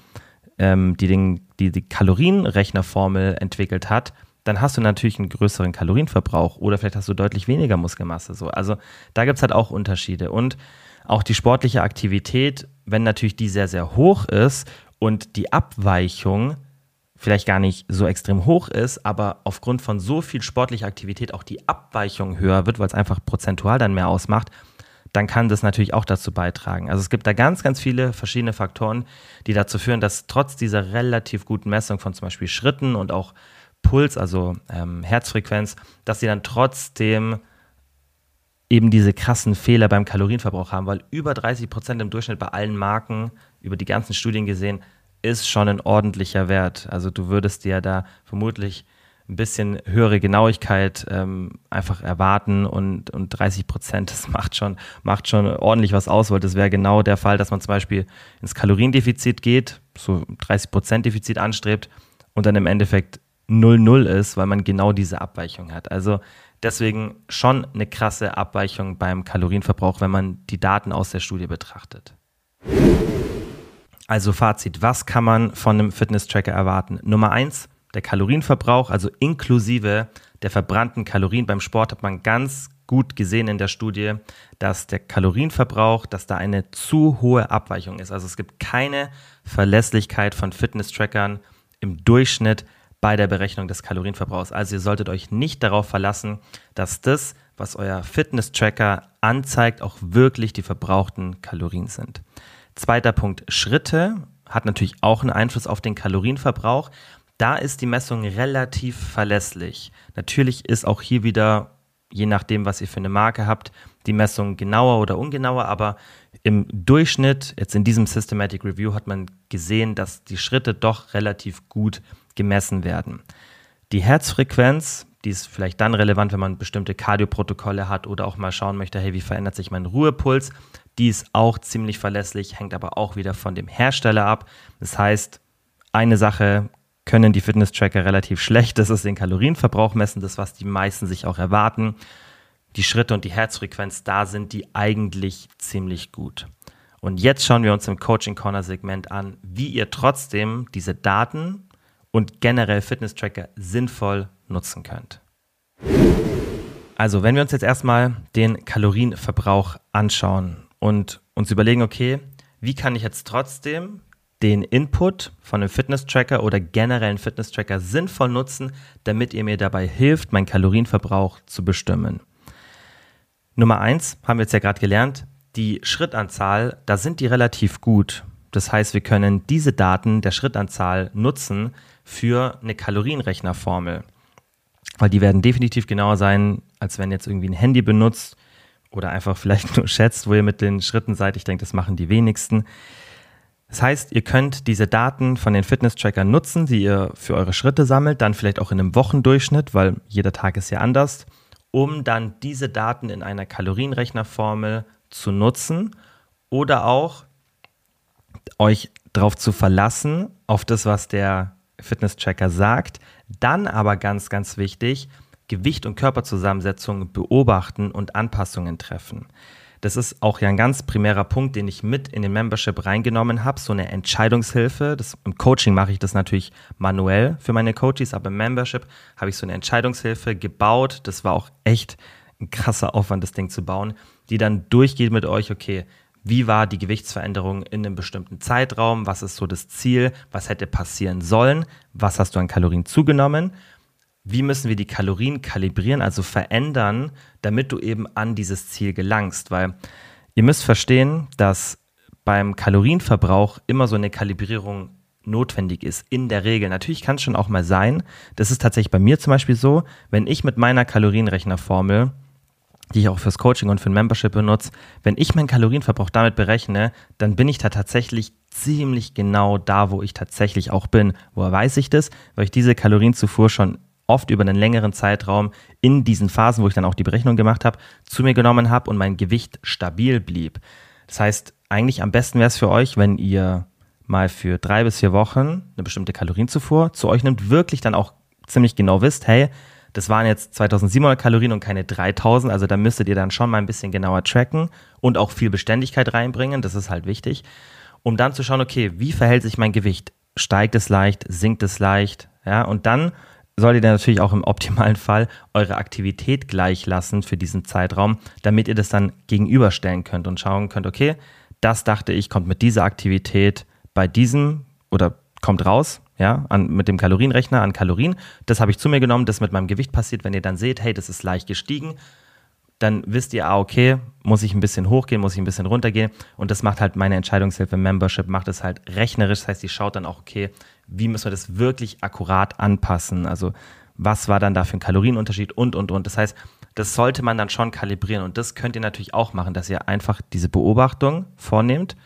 ähm, die, den, die, die Kalorienrechnerformel entwickelt hat, dann hast du natürlich einen größeren Kalorienverbrauch oder vielleicht hast du deutlich weniger Muskelmasse. So. Also da gibt es halt auch Unterschiede. Und auch die sportliche Aktivität, wenn natürlich die sehr, sehr hoch ist und die Abweichung vielleicht gar nicht so extrem hoch ist, aber aufgrund von so viel sportlicher Aktivität auch die Abweichung höher wird, weil es einfach prozentual dann mehr ausmacht, dann kann das natürlich auch dazu beitragen. Also es gibt da ganz, ganz viele verschiedene Faktoren, die dazu führen, dass trotz dieser relativ guten Messung von zum Beispiel Schritten und auch Puls, also ähm, Herzfrequenz, dass sie dann trotzdem eben diese krassen Fehler beim Kalorienverbrauch haben, weil über 30 Prozent im Durchschnitt bei allen Marken, über die ganzen Studien gesehen, ist schon ein ordentlicher Wert. Also du würdest dir da vermutlich ein bisschen höhere Genauigkeit ähm, einfach erwarten und, und 30 Prozent, das macht schon, macht schon ordentlich was aus, weil das wäre genau der Fall, dass man zum Beispiel ins Kaloriendefizit geht, so 30 Prozent Defizit anstrebt und dann im Endeffekt 0,0 ist, weil man genau diese Abweichung hat. Also Deswegen schon eine krasse Abweichung beim Kalorienverbrauch, wenn man die Daten aus der Studie betrachtet. Also Fazit, was kann man von einem Fitness-Tracker erwarten? Nummer eins, der Kalorienverbrauch, also inklusive der verbrannten Kalorien beim Sport, hat man ganz gut gesehen in der Studie, dass der Kalorienverbrauch, dass da eine zu hohe Abweichung ist. Also es gibt keine Verlässlichkeit von Fitness-Trackern im Durchschnitt bei der Berechnung des Kalorienverbrauchs. Also ihr solltet euch nicht darauf verlassen, dass das, was euer Fitness-Tracker anzeigt, auch wirklich die verbrauchten Kalorien sind. Zweiter Punkt, Schritte hat natürlich auch einen Einfluss auf den Kalorienverbrauch. Da ist die Messung relativ verlässlich. Natürlich ist auch hier wieder, je nachdem, was ihr für eine Marke habt, die Messung genauer oder ungenauer, aber im Durchschnitt, jetzt in diesem Systematic Review, hat man gesehen, dass die Schritte doch relativ gut gemessen werden. Die Herzfrequenz, die ist vielleicht dann relevant, wenn man bestimmte Kardioprotokolle hat oder auch mal schauen möchte, hey, wie verändert sich mein Ruhepuls? Die ist auch ziemlich verlässlich, hängt aber auch wieder von dem Hersteller ab. Das heißt, eine Sache können die Fitness-Tracker relativ schlecht, das ist den Kalorienverbrauch messen, das, was die meisten sich auch erwarten. Die Schritte und die Herzfrequenz, da sind die eigentlich ziemlich gut. Und jetzt schauen wir uns im Coaching Corner Segment an, wie ihr trotzdem diese Daten und generell Fitness-Tracker sinnvoll nutzen könnt. Also, wenn wir uns jetzt erstmal den Kalorienverbrauch anschauen und uns überlegen, okay, wie kann ich jetzt trotzdem den Input von einem Fitness-Tracker oder generellen Fitness-Tracker sinnvoll nutzen, damit ihr mir dabei hilft, meinen Kalorienverbrauch zu bestimmen. Nummer eins haben wir jetzt ja gerade gelernt, die Schrittanzahl, da sind die relativ gut. Das heißt, wir können diese Daten der Schrittanzahl nutzen, für eine Kalorienrechnerformel. Weil die werden definitiv genauer sein, als wenn jetzt irgendwie ein Handy benutzt oder einfach vielleicht nur schätzt, wo ihr mit den Schritten seid. Ich denke, das machen die wenigsten. Das heißt, ihr könnt diese Daten von den Fitness-Trackern nutzen, die ihr für eure Schritte sammelt, dann vielleicht auch in einem Wochendurchschnitt, weil jeder Tag ist ja anders, um dann diese Daten in einer Kalorienrechnerformel zu nutzen oder auch euch darauf zu verlassen, auf das, was der Fitness-Tracker sagt, dann aber ganz, ganz wichtig, Gewicht und Körperzusammensetzung beobachten und Anpassungen treffen. Das ist auch ja ein ganz primärer Punkt, den ich mit in den Membership reingenommen habe, so eine Entscheidungshilfe. Das, Im Coaching mache ich das natürlich manuell für meine Coaches, aber im Membership habe ich so eine Entscheidungshilfe gebaut. Das war auch echt ein krasser Aufwand, das Ding zu bauen, die dann durchgeht mit euch, okay, wie war die Gewichtsveränderung in einem bestimmten Zeitraum, was ist so das Ziel, was hätte passieren sollen, was hast du an Kalorien zugenommen? Wie müssen wir die Kalorien kalibrieren, also verändern, damit du eben an dieses Ziel gelangst. Weil ihr müsst verstehen, dass beim Kalorienverbrauch immer so eine Kalibrierung notwendig ist, in der Regel. Natürlich kann es schon auch mal sein, das ist tatsächlich bei mir zum Beispiel so, wenn ich mit meiner Kalorienrechnerformel, die ich auch fürs Coaching und für ein Membership benutze, wenn ich meinen Kalorienverbrauch damit berechne, dann bin ich da tatsächlich ziemlich genau da, wo ich tatsächlich auch bin. Woher weiß ich das? Weil ich diese Kalorienzufuhr schon oft über einen längeren Zeitraum in diesen Phasen, wo ich dann auch die Berechnung gemacht habe, zu mir genommen habe und mein Gewicht stabil blieb. Das heißt, eigentlich am besten wäre es für euch, wenn ihr mal für drei bis vier Wochen eine bestimmte Kalorienzufuhr zu euch nimmt, wirklich dann auch ziemlich genau wisst, hey, das waren jetzt 2700 Kalorien und keine 3000, also da müsstet ihr dann schon mal ein bisschen genauer tracken und auch viel Beständigkeit reinbringen, das ist halt wichtig, um dann zu schauen, okay, wie verhält sich mein Gewicht? Steigt es leicht, sinkt es leicht, ja, und dann solltet ihr natürlich auch im optimalen Fall eure Aktivität gleich lassen für diesen Zeitraum, damit ihr das dann gegenüberstellen könnt und schauen könnt, okay, das dachte ich, kommt mit dieser Aktivität bei diesem oder kommt raus, ja, an, mit dem Kalorienrechner an Kalorien. Das habe ich zu mir genommen, das mit meinem Gewicht passiert. Wenn ihr dann seht, hey, das ist leicht gestiegen, dann wisst ihr, ah, okay, muss ich ein bisschen hochgehen, muss ich ein bisschen runtergehen. Und das macht halt meine Entscheidungshilfe Membership, macht es halt rechnerisch. Das heißt, die schaut dann auch, okay, wie müssen wir das wirklich akkurat anpassen? Also, was war dann da für ein Kalorienunterschied und, und, und. Das heißt, das sollte man dann schon kalibrieren. Und das könnt ihr natürlich auch machen, dass ihr einfach diese Beobachtung vornehmt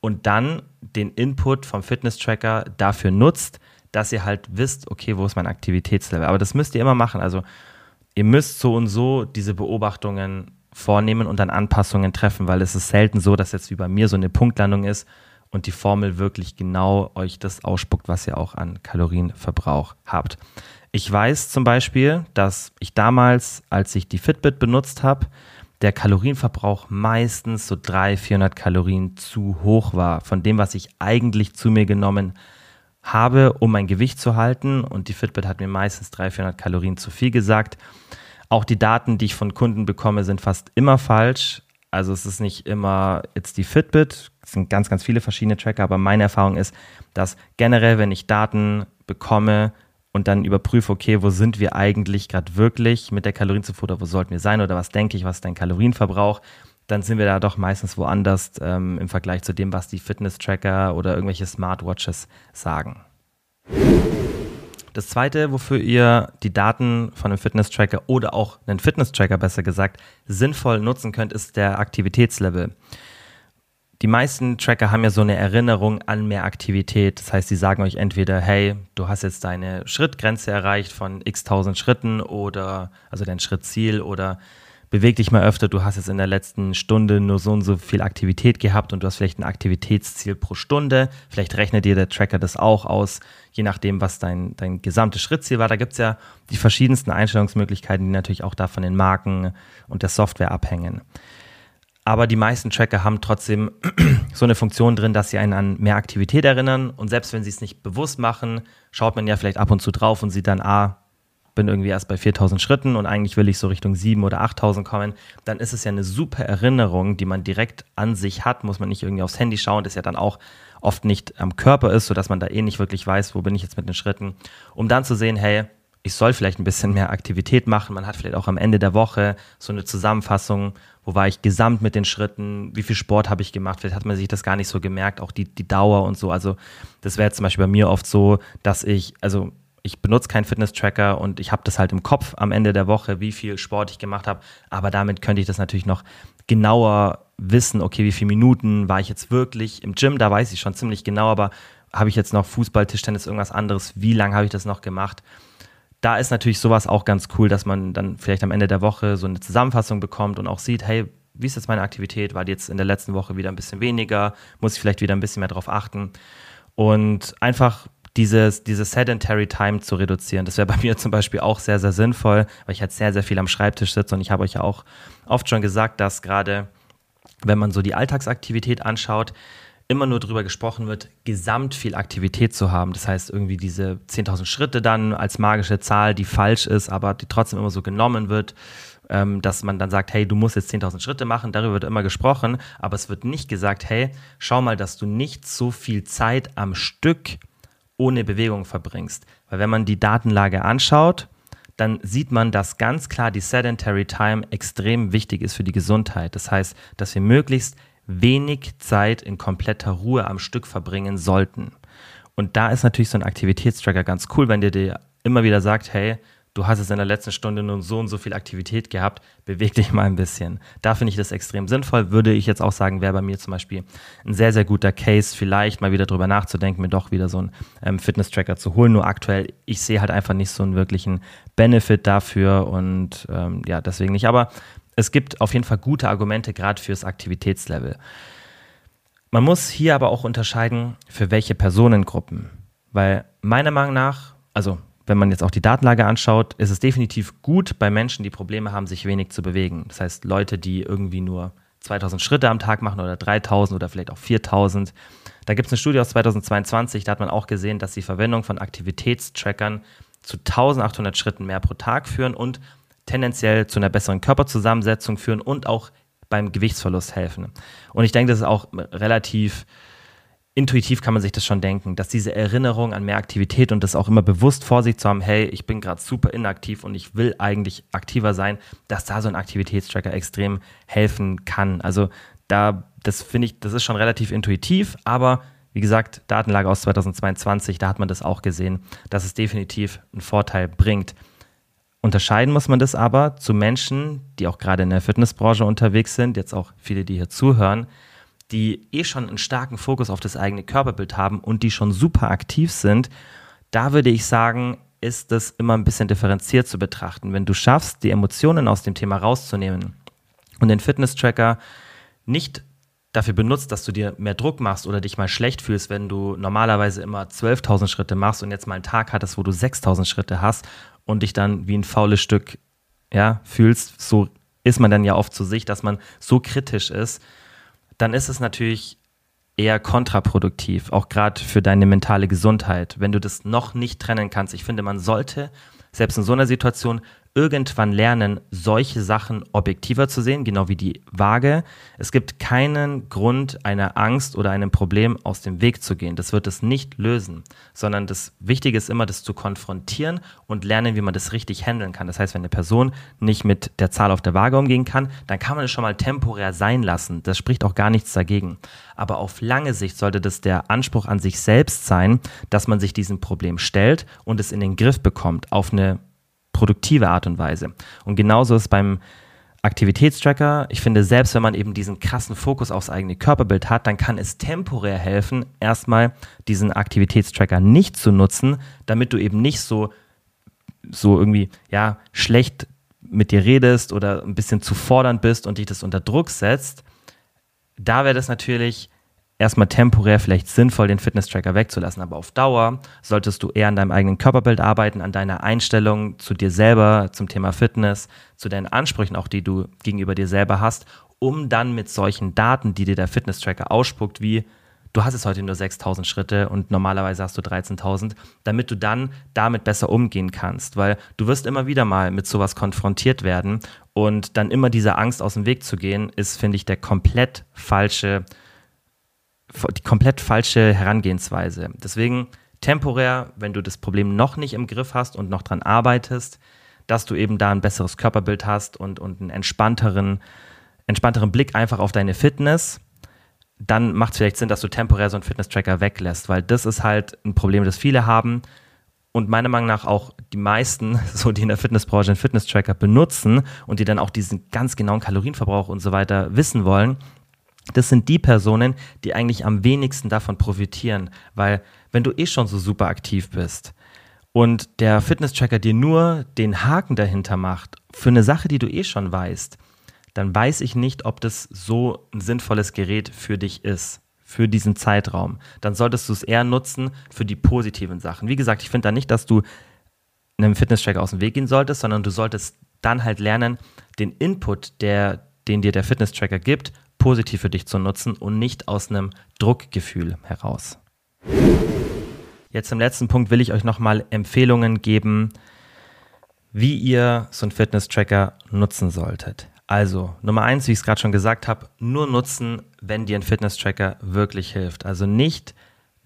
und dann den Input vom Fitness-Tracker dafür nutzt, dass ihr halt wisst, okay, wo ist mein Aktivitätslevel. Aber das müsst ihr immer machen. Also, ihr müsst so und so diese Beobachtungen vornehmen und dann Anpassungen treffen, weil es ist selten so, dass jetzt wie bei mir so eine Punktlandung ist und die Formel wirklich genau euch das ausspuckt, was ihr auch an Kalorienverbrauch habt. Ich weiß zum Beispiel, dass ich damals, als ich die Fitbit benutzt habe, der Kalorienverbrauch meistens so 300, 400 Kalorien zu hoch war von dem, was ich eigentlich zu mir genommen habe um mein Gewicht zu halten. Und die Fitbit hat mir meistens 300, 400 Kalorien zu viel gesagt. Auch die Daten, die ich von Kunden bekomme, sind fast immer falsch. Also es ist nicht immer jetzt die Fitbit, es sind ganz, ganz viele verschiedene Tracker, aber meine Erfahrung ist, dass generell, wenn ich Daten bekomme und dann überprüfe, okay, wo sind wir eigentlich gerade wirklich mit der Kalorienzufuhr oder wo sollten wir sein oder was denke ich, was ist dein Kalorienverbrauch, dann sind wir da doch meistens woanders ähm, im Vergleich zu dem, was die Fitness-Tracker oder irgendwelche Smartwatches sagen. Das zweite, wofür ihr die Daten von einem Fitness-Tracker oder auch einen Fitness-Tracker besser gesagt sinnvoll nutzen könnt, ist der Aktivitätslevel. Die meisten Tracker haben ja so eine Erinnerung an mehr Aktivität. Das heißt, sie sagen euch entweder, hey, du hast jetzt deine Schrittgrenze erreicht von x tausend Schritten oder also dein Schrittziel oder beweg dich mal öfter, du hast jetzt in der letzten Stunde nur so und so viel Aktivität gehabt und du hast vielleicht ein Aktivitätsziel pro Stunde. Vielleicht rechnet dir der Tracker das auch aus, je nachdem, was dein, dein gesamtes Schrittziel war. Da gibt es ja die verschiedensten Einstellungsmöglichkeiten, die natürlich auch da von den Marken und der Software abhängen. Aber die meisten Tracker haben trotzdem so eine Funktion drin, dass sie einen an mehr Aktivität erinnern. Und selbst wenn sie es nicht bewusst machen, schaut man ja vielleicht ab und zu drauf und sieht dann, ah, bin irgendwie erst bei 4000 Schritten und eigentlich will ich so Richtung 7 oder 8000 kommen, dann ist es ja eine super Erinnerung, die man direkt an sich hat, muss man nicht irgendwie aufs Handy schauen, das ja dann auch oft nicht am Körper ist, sodass man da eh nicht wirklich weiß, wo bin ich jetzt mit den Schritten, um dann zu sehen, hey, ich soll vielleicht ein bisschen mehr Aktivität machen. Man hat vielleicht auch am Ende der Woche so eine Zusammenfassung, wo war ich gesamt mit den Schritten, wie viel Sport habe ich gemacht. Vielleicht hat man sich das gar nicht so gemerkt, auch die, die Dauer und so. Also das wäre zum Beispiel bei mir oft so, dass ich, also ich benutze keinen Fitness-Tracker und ich habe das halt im Kopf am Ende der Woche, wie viel Sport ich gemacht habe. Aber damit könnte ich das natürlich noch genauer wissen, okay, wie viele Minuten war ich jetzt wirklich im Gym, da weiß ich schon ziemlich genau, aber habe ich jetzt noch Fußball, Tischtennis, irgendwas anderes, wie lange habe ich das noch gemacht? Da ist natürlich sowas auch ganz cool, dass man dann vielleicht am Ende der Woche so eine Zusammenfassung bekommt und auch sieht, hey, wie ist jetzt meine Aktivität? War die jetzt in der letzten Woche wieder ein bisschen weniger? Muss ich vielleicht wieder ein bisschen mehr darauf achten? Und einfach dieses, diese Sedentary Time zu reduzieren. Das wäre bei mir zum Beispiel auch sehr, sehr sinnvoll, weil ich halt sehr, sehr viel am Schreibtisch sitze und ich habe euch ja auch oft schon gesagt, dass gerade, wenn man so die Alltagsaktivität anschaut, immer nur darüber gesprochen wird, gesamt viel Aktivität zu haben. Das heißt, irgendwie diese 10.000 Schritte dann als magische Zahl, die falsch ist, aber die trotzdem immer so genommen wird, ähm, dass man dann sagt, hey, du musst jetzt 10.000 Schritte machen, darüber wird immer gesprochen, aber es wird nicht gesagt, hey, schau mal, dass du nicht so viel Zeit am Stück ohne Bewegung verbringst. Weil wenn man die Datenlage anschaut, dann sieht man, dass ganz klar die Sedentary Time extrem wichtig ist für die Gesundheit. Das heißt, dass wir möglichst wenig Zeit in kompletter Ruhe am Stück verbringen sollten. Und da ist natürlich so ein Aktivitätstracker ganz cool, wenn der dir immer wieder sagt, hey, du hast es in der letzten Stunde nun so und so viel Aktivität gehabt, beweg dich mal ein bisschen. Da finde ich das extrem sinnvoll. Würde ich jetzt auch sagen, wäre bei mir zum Beispiel ein sehr, sehr guter Case, vielleicht mal wieder drüber nachzudenken, mir doch wieder so einen ähm, Fitness-Tracker zu holen. Nur aktuell, ich sehe halt einfach nicht so einen wirklichen Benefit dafür und ähm, ja, deswegen nicht. Aber es gibt auf jeden Fall gute Argumente gerade fürs Aktivitätslevel. Man muss hier aber auch unterscheiden, für welche Personengruppen. Weil meiner Meinung nach, also wenn man jetzt auch die Datenlage anschaut, ist es definitiv gut bei Menschen, die Probleme haben, sich wenig zu bewegen. Das heißt, Leute, die irgendwie nur 2000 Schritte am Tag machen oder 3000 oder vielleicht auch 4000. Da gibt es eine Studie aus 2022, da hat man auch gesehen, dass die Verwendung von Aktivitätstrackern zu 1800 Schritten mehr pro Tag führen und tendenziell zu einer besseren Körperzusammensetzung führen und auch beim Gewichtsverlust helfen. Und ich denke, das ist auch relativ intuitiv kann man sich das schon denken, dass diese Erinnerung an mehr Aktivität und das auch immer bewusst vor sich zu haben, hey, ich bin gerade super inaktiv und ich will eigentlich aktiver sein, dass da so ein Aktivitätstracker extrem helfen kann. Also da, das finde ich, das ist schon relativ intuitiv, aber wie gesagt, Datenlage aus 2022, da hat man das auch gesehen, dass es definitiv einen Vorteil bringt. Unterscheiden muss man das aber zu Menschen, die auch gerade in der Fitnessbranche unterwegs sind, jetzt auch viele, die hier zuhören, die eh schon einen starken Fokus auf das eigene Körperbild haben und die schon super aktiv sind, da würde ich sagen, ist das immer ein bisschen differenziert zu betrachten. Wenn du schaffst, die Emotionen aus dem Thema rauszunehmen und den Fitness-Tracker nicht dafür benutzt, dass du dir mehr Druck machst oder dich mal schlecht fühlst, wenn du normalerweise immer 12.000 Schritte machst und jetzt mal einen Tag hattest, wo du 6.000 Schritte hast und dich dann wie ein faules Stück ja, fühlst, so ist man dann ja oft zu sich, dass man so kritisch ist, dann ist es natürlich eher kontraproduktiv, auch gerade für deine mentale Gesundheit, wenn du das noch nicht trennen kannst. Ich finde, man sollte selbst in so einer Situation irgendwann lernen, solche Sachen objektiver zu sehen, genau wie die Waage. Es gibt keinen Grund, einer Angst oder einem Problem aus dem Weg zu gehen. Das wird es nicht lösen, sondern das Wichtige ist immer, das zu konfrontieren und lernen, wie man das richtig handeln kann. Das heißt, wenn eine Person nicht mit der Zahl auf der Waage umgehen kann, dann kann man es schon mal temporär sein lassen. Das spricht auch gar nichts dagegen. Aber auf lange Sicht sollte das der Anspruch an sich selbst sein, dass man sich diesem Problem stellt und es in den Griff bekommt auf eine produktive Art und Weise. Und genauso ist beim Aktivitätstracker. Ich finde, selbst wenn man eben diesen krassen Fokus aufs eigene Körperbild hat, dann kann es temporär helfen, erstmal diesen Aktivitätstracker nicht zu nutzen, damit du eben nicht so, so irgendwie, ja, schlecht mit dir redest oder ein bisschen zu fordernd bist und dich das unter Druck setzt. Da wäre das natürlich erstmal temporär vielleicht sinnvoll, den Fitness-Tracker wegzulassen. Aber auf Dauer solltest du eher an deinem eigenen Körperbild arbeiten, an deiner Einstellung zu dir selber, zum Thema Fitness, zu deinen Ansprüchen auch, die du gegenüber dir selber hast, um dann mit solchen Daten, die dir der Fitness-Tracker ausspuckt, wie du hast jetzt heute nur 6000 Schritte und normalerweise hast du 13.000, damit du dann damit besser umgehen kannst, weil du wirst immer wieder mal mit sowas konfrontiert werden und dann immer diese Angst aus dem Weg zu gehen, ist, finde ich, der komplett falsche die komplett falsche Herangehensweise. Deswegen temporär, wenn du das Problem noch nicht im Griff hast und noch dran arbeitest, dass du eben da ein besseres Körperbild hast und, und einen entspannteren, entspannteren Blick einfach auf deine Fitness, dann macht es vielleicht Sinn, dass du temporär so einen Fitness-Tracker weglässt, weil das ist halt ein Problem, das viele haben. und meiner Meinung nach auch die meisten, so die in der Fitnessbranche einen Fitness-Tracker benutzen und die dann auch diesen ganz genauen Kalorienverbrauch und so weiter wissen wollen, das sind die Personen, die eigentlich am wenigsten davon profitieren, weil wenn du eh schon so super aktiv bist und der Fitness-Tracker dir nur den Haken dahinter macht für eine Sache, die du eh schon weißt, dann weiß ich nicht, ob das so ein sinnvolles Gerät für dich ist für diesen Zeitraum, dann solltest du es eher nutzen für die positiven Sachen. Wie gesagt, ich finde da nicht, dass du einem Fitness-Tracker aus dem Weg gehen solltest, sondern du solltest dann halt lernen, den Input, der, den dir der Fitness-Tracker gibt, positiv für dich zu nutzen und nicht aus einem Druckgefühl heraus. Jetzt im letzten Punkt will ich euch nochmal Empfehlungen geben, wie ihr so einen Fitness-Tracker nutzen solltet. Also, Nummer eins, wie ich es gerade schon gesagt habe, nur nutzen, wenn dir ein Fitness-Tracker wirklich hilft. Also nicht,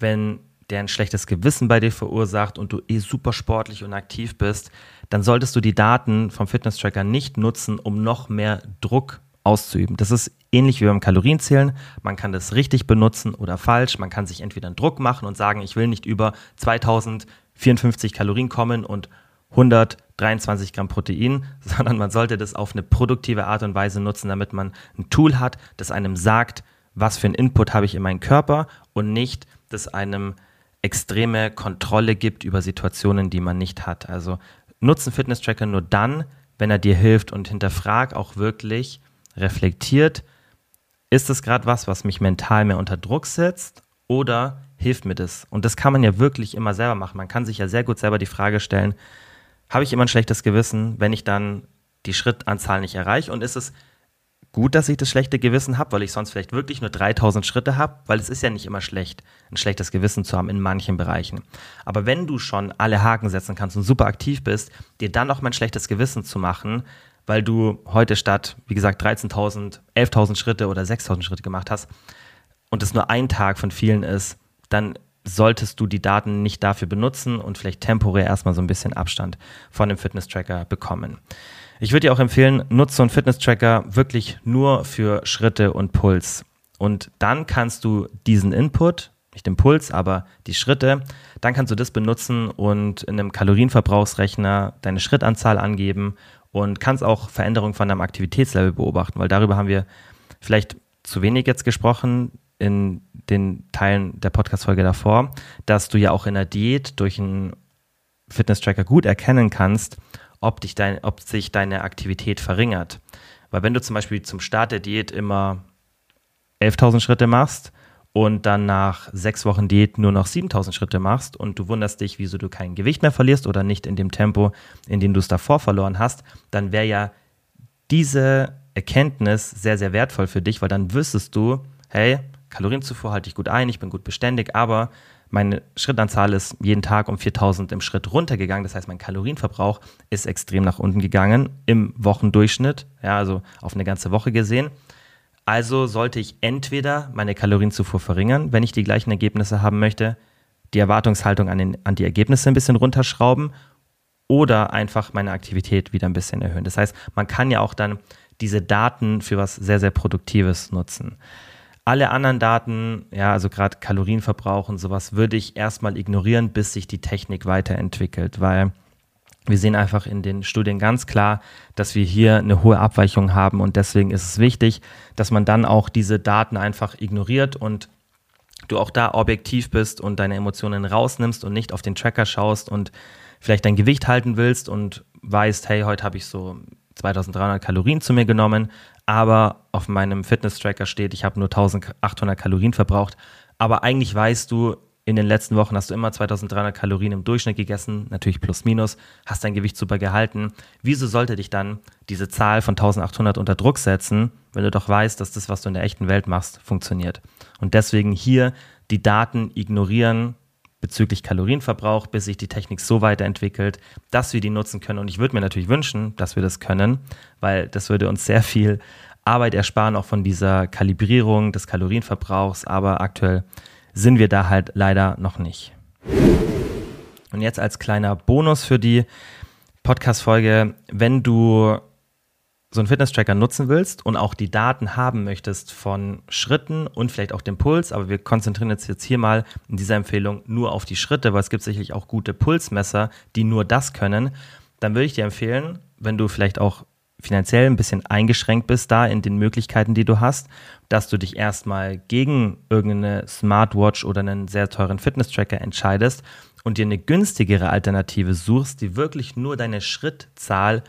wenn der ein schlechtes Gewissen bei dir verursacht und du eh super sportlich und aktiv bist, dann solltest du die Daten vom Fitness-Tracker nicht nutzen, um noch mehr Druck auszuüben. Das ist ähnlich wie beim Kalorienzählen. Man kann das richtig benutzen oder falsch. Man kann sich entweder einen Druck machen und sagen, ich will nicht über 2054 Kalorien kommen und 123 Gramm Protein, sondern man sollte das auf eine produktive Art und Weise nutzen, damit man ein Tool hat, das einem sagt, was für einen Input habe ich in meinen Körper und nicht, das einem extreme Kontrolle gibt über Situationen, die man nicht hat. Also nutzen Fitness-Tracker nur dann, wenn er dir hilft und hinterfrag auch wirklich, reflektiert, ist es gerade was, was mich mental mehr unter Druck setzt oder hilft mir das? Und das kann man ja wirklich immer selber machen. Man kann sich ja sehr gut selber die Frage stellen, habe ich immer ein schlechtes Gewissen, wenn ich dann die Schrittanzahl nicht erreiche? Und ist es gut, dass ich das schlechte Gewissen habe, weil ich sonst vielleicht wirklich nur 3000 Schritte habe? Weil es ist ja nicht immer schlecht, ein schlechtes Gewissen zu haben in manchen Bereichen. Aber wenn du schon alle Haken setzen kannst und super aktiv bist, dir dann noch mal ein schlechtes Gewissen zu machen, weil du heute statt, wie gesagt, 13.000, 11.000 Schritte oder 6.000 Schritte gemacht hast und es nur ein Tag von vielen ist, dann solltest du die Daten nicht dafür benutzen und vielleicht temporär erstmal so ein bisschen Abstand von dem Fitness-Tracker bekommen. Ich würde dir auch empfehlen, nutze so einen Fitness-Tracker wirklich nur für Schritte und Puls. Und dann kannst du diesen Input, nicht den Puls, aber die Schritte, dann kannst du das benutzen und in einem Kalorienverbrauchsrechner deine Schrittanzahl angeben und kannst auch Veränderungen von deinem Aktivitätslevel beobachten, weil darüber haben wir vielleicht zu wenig jetzt gesprochen in den Teilen der Podcast-Folge davor, dass du ja auch in der Diät durch einen Fitness-Tracker gut erkennen kannst, ob, dich dein, ob sich deine Aktivität verringert. Weil wenn du zum Beispiel zum Start der Diät immer 11.000 Schritte machst und dann nach sechs Wochen Diät nur noch 7.000 Schritte machst und du wunderst dich, wieso du kein Gewicht mehr verlierst oder nicht in dem Tempo, in dem du es davor verloren hast, dann wäre ja diese Erkenntnis sehr, sehr wertvoll für dich, weil dann wüsstest du, hey, Kalorienzufuhr halte ich gut ein, ich bin gut beständig, aber meine Schrittanzahl ist jeden Tag um 4000 im Schritt runtergegangen. Das heißt, mein Kalorienverbrauch ist extrem nach unten gegangen im Wochendurchschnitt, ja, also auf eine ganze Woche gesehen. Also sollte ich entweder meine Kalorienzufuhr verringern, wenn ich die gleichen Ergebnisse haben möchte, die Erwartungshaltung an, den, an die Ergebnisse ein bisschen runterschrauben oder einfach meine Aktivität wieder ein bisschen erhöhen. Das heißt, man kann ja auch dann diese Daten für was sehr, sehr Produktives nutzen. Alle anderen Daten, ja, also gerade Kalorienverbrauch und sowas, würde ich erstmal ignorieren, bis sich die Technik weiterentwickelt, weil wir sehen einfach in den Studien ganz klar, dass wir hier eine hohe Abweichung haben und deswegen ist es wichtig, dass man dann auch diese Daten einfach ignoriert und du auch da objektiv bist und deine Emotionen rausnimmst und nicht auf den Tracker schaust und vielleicht dein Gewicht halten willst und weißt, hey, heute habe ich so 2300 Kalorien zu mir genommen, aber auf meinem Fitness-Tracker steht, ich habe nur 1800 Kalorien verbraucht. Aber eigentlich weißt du, in den letzten Wochen hast du immer 2300 Kalorien im Durchschnitt gegessen, natürlich plus minus, hast dein Gewicht super gehalten. Wieso sollte dich dann diese Zahl von 1800 unter Druck setzen, wenn du doch weißt, dass das, was du in der echten Welt machst, funktioniert? Und deswegen hier die Daten ignorieren, bezüglich Kalorienverbrauch, bis sich die Technik so weiterentwickelt, dass wir die nutzen können. Und ich würde mir natürlich wünschen, dass wir das können, weil das würde uns sehr viel Arbeit ersparen, auch von dieser Kalibrierung des Kalorienverbrauchs. Aber aktuell sind wir da halt leider noch nicht. Und jetzt als kleiner Bonus für die Podcast-Folge, wenn du so einen Fitness-Tracker nutzen willst und auch die Daten haben möchtest von Schritten und vielleicht auch dem Puls, aber wir konzentrieren uns jetzt hier mal in dieser Empfehlung nur auf die Schritte, weil es gibt sicherlich auch gute Pulsmesser, die nur das können, dann würde ich dir empfehlen, wenn du vielleicht auch finanziell ein bisschen eingeschränkt bist da in den Möglichkeiten, die du hast, dass du dich erstmal gegen irgendeine Smartwatch oder einen sehr teuren Fitness-Tracker entscheidest und dir eine günstigere Alternative suchst, die wirklich nur deine Schrittzahl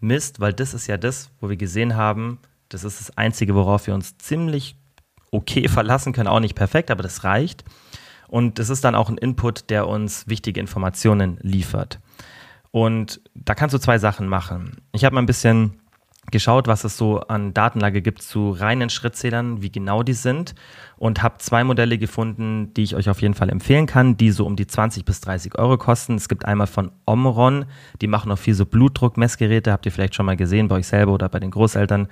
misst, weil das ist ja das, wo wir gesehen haben, das ist das Einzige, worauf wir uns ziemlich okay verlassen können, auch nicht perfekt, aber das reicht. Und es ist dann auch ein Input, der uns wichtige Informationen liefert. Und da kannst du zwei Sachen machen. Ich habe mal ein bisschen geschaut, was es so an Datenlage gibt zu reinen Schrittzählern, wie genau die sind und habe zwei Modelle gefunden, die ich euch auf jeden Fall empfehlen kann, die so um die 20 bis 30 Euro kosten. Es gibt einmal von Omron, die machen auch viel so Blutdruckmessgeräte, habt ihr vielleicht schon mal gesehen bei euch selber oder bei den Großeltern.